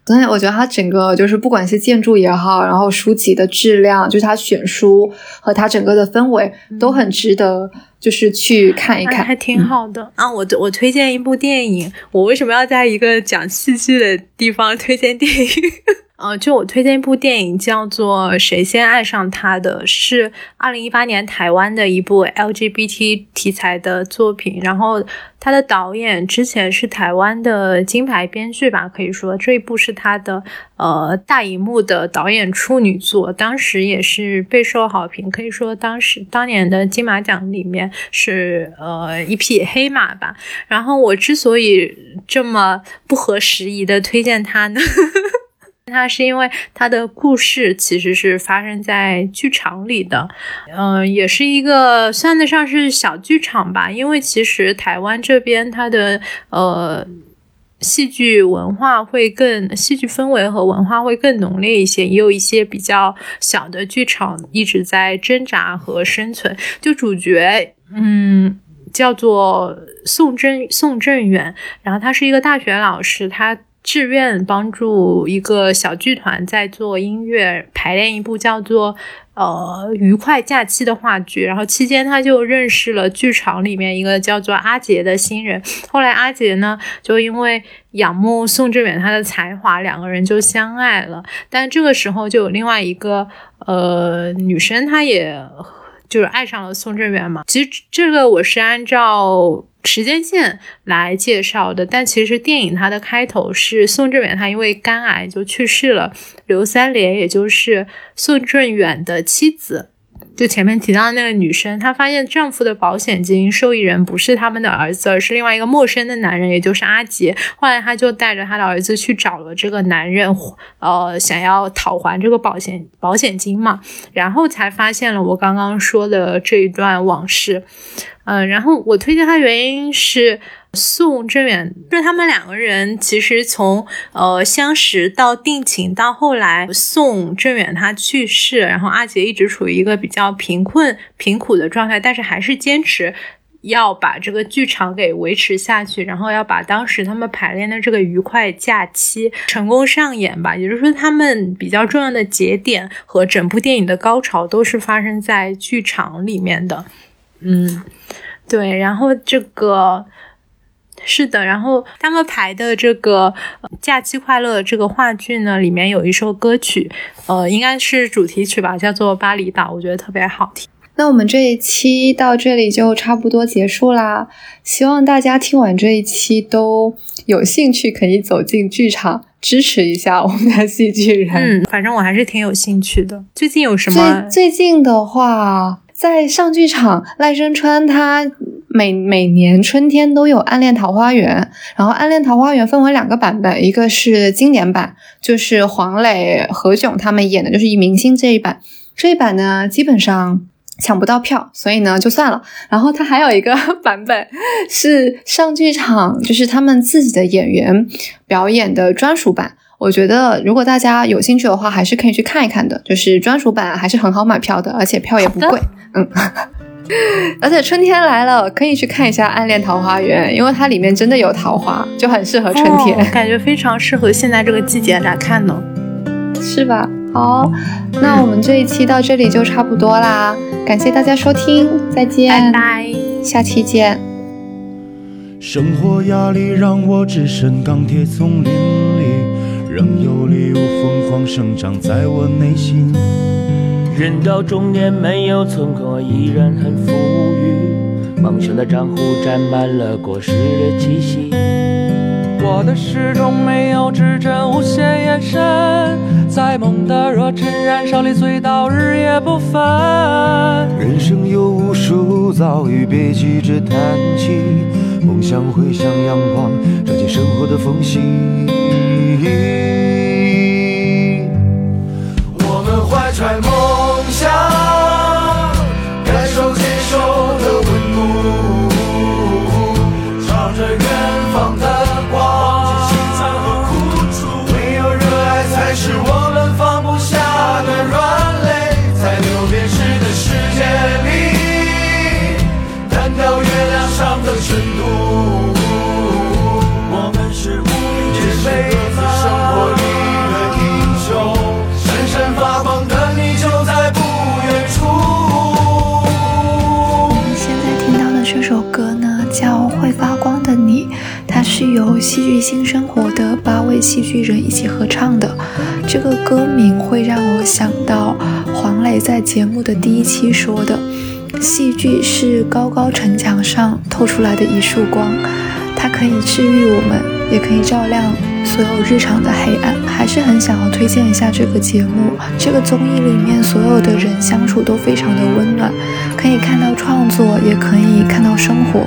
所以我觉得它整个就是不管是建筑也好，然后书籍的质量，就是它选书和它整个的氛围都很值得，就是去看一看，还挺好的啊。我我推荐一部电影，我为什么要在一个讲戏剧的地方推荐电影？呃，就我推荐一部电影，叫做《谁先爱上他》的，是二零一八年台湾的一部 LGBT 题材的作品。然后他的导演之前是台湾的金牌编剧吧，可以说这一部是他的呃大荧幕的导演处女作，当时也是备受好评，可以说当时当年的金马奖里面是呃一匹黑马吧。然后我之所以这么不合时宜的推荐他呢？它是因为它的故事其实是发生在剧场里的，嗯，也是一个算得上是小剧场吧。因为其实台湾这边它的呃戏剧文化会更戏剧氛围和文化会更浓烈一些，也有一些比较小的剧场一直在挣扎和生存。就主角，嗯，叫做宋正宋正远，然后他是一个大学老师，他。志愿帮助一个小剧团在做音乐排练一部叫做《呃愉快假期》的话剧，然后期间他就认识了剧场里面一个叫做阿杰的新人。后来阿杰呢，就因为仰慕宋志远他的才华，两个人就相爱了。但这个时候就有另外一个呃女生，她也就是爱上了宋振远嘛。其实这个我是按照。时间线来介绍的，但其实电影它的开头是宋振远他因为肝癌就去世了，刘三连也就是宋振远的妻子，就前面提到的那个女生，她发现丈夫的保险金受益人不是他们的儿子，而是另外一个陌生的男人，也就是阿杰。后来她就带着她的儿子去找了这个男人，呃，想要讨还这个保险保险金嘛，然后才发现了我刚刚说的这一段往事。嗯，然后我推荐他原因是宋正远，就是他们两个人其实从呃相识到定情到后来宋正远他去世，然后阿杰一直处于一个比较贫困贫苦的状态，但是还是坚持要把这个剧场给维持下去，然后要把当时他们排练的这个愉快假期成功上演吧。也就是说，他们比较重要的节点和整部电影的高潮都是发生在剧场里面的。嗯，对，然后这个是的，然后他们排的这个《假期快乐》这个话剧呢，里面有一首歌曲，呃，应该是主题曲吧，叫做《巴厘岛》，我觉得特别好听。那我们这一期到这里就差不多结束啦，希望大家听完这一期都有兴趣，可以走进剧场支持一下我们的戏剧人。嗯，反正我还是挺有兴趣的。最近有什么？最近的话。在上剧场，赖声川他每每年春天都有《暗恋桃花源》，然后《暗恋桃花源》分为两个版本，一个是经典版，就是黄磊、何炅他们演的，就是以明星这一版。这一版呢，基本上抢不到票，所以呢就算了。然后他还有一个 版本是上剧场，就是他们自己的演员表演的专属版。我觉得，如果大家有兴趣的话，还是可以去看一看的。就是专属版还是很好买票的，而且票也不贵。嗯，而且春天来了，可以去看一下《暗恋桃花源》，因为它里面真的有桃花，就很适合春天，感觉非常适合现在这个季节来看呢，是吧？好，那我们这一期到这里就差不多啦，感谢大家收听，再见，拜拜，下期见。生活压力让我只身钢铁丛林里。仍有礼物疯狂生长在我内心。人到中年没有存款，依然很富裕。梦想的账户沾满了过时的气息。我的始终没有指针，无限延伸，在梦的热忱燃烧里醉倒，日夜不分。人生有无数遭遇，别急着叹气。梦想会像阳光，照进生活的缝隙。我们怀揣梦由戏剧新生活的八位戏剧人一起合唱的。这个歌名会让我想到黄磊在节目的第一期说的：“戏剧是高高城墙上透出来的一束光，它可以治愈我们，也可以照亮。”所有日常的黑暗，还是很想要推荐一下这个节目。这个综艺里面所有的人相处都非常的温暖，可以看到创作，也可以看到生活，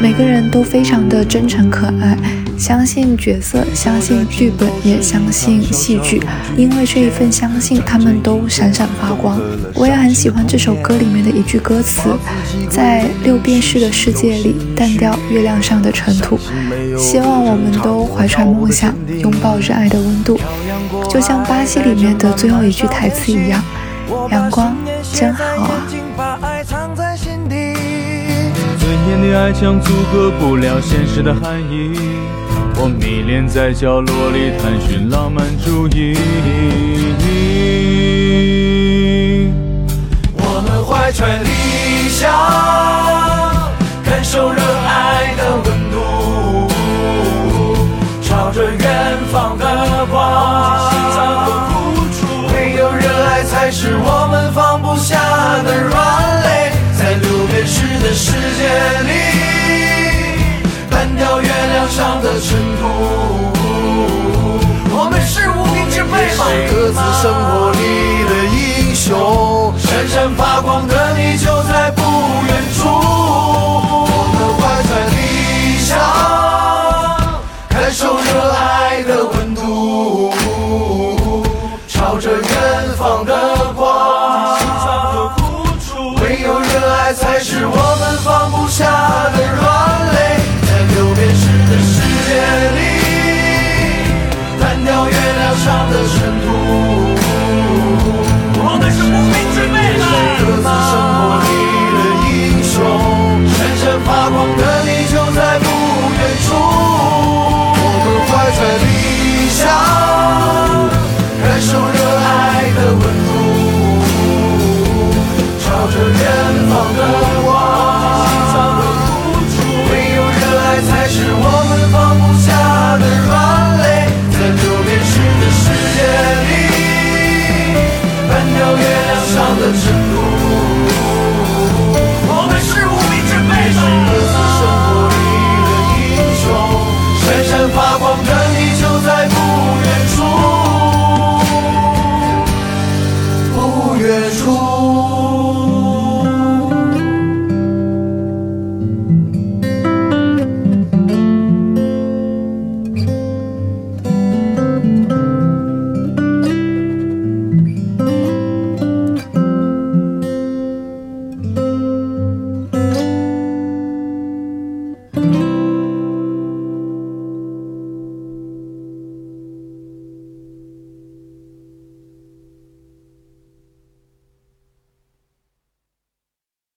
每个人都非常的真诚可爱。相信角色，相信剧本，也相信戏剧，因为这一份相信，他们都闪闪发光。我也很喜欢这首歌里面的一句歌词：在六便士的世界里，淡掉月亮上的尘土。希望我们都怀揣梦想，拥抱热爱的温度，就像巴西里面的最后一句台词一样：阳光真好啊。尊严的爱墙阻隔不了现实的含义。我迷恋在角落里探寻浪漫主义。我们怀揣理想，感受热爱的温度，朝着远方的光。唯有热爱才是我们放不下的软肋，世界里，淡掉月亮上的尘土。我们是无名之辈吗？各自生活里的英雄，闪闪发光的你就在不远处。我们怀揣理想，感受热爱的温度，朝着远方的光。我们放不下的软肋，在流便式的世界里，淡掉月亮上的尘土。我们是无名之辈各自生活里的英雄，闪闪发光的你就在不远处。我们怀揣理想，感受热爱的温度，朝着远方的我是我们放不下的软肋，在这变质的世界里，搬掉月亮上的尘土。我们是无名之辈，是各自生活里的英雄，闪闪发光的你就在不远处，不远处。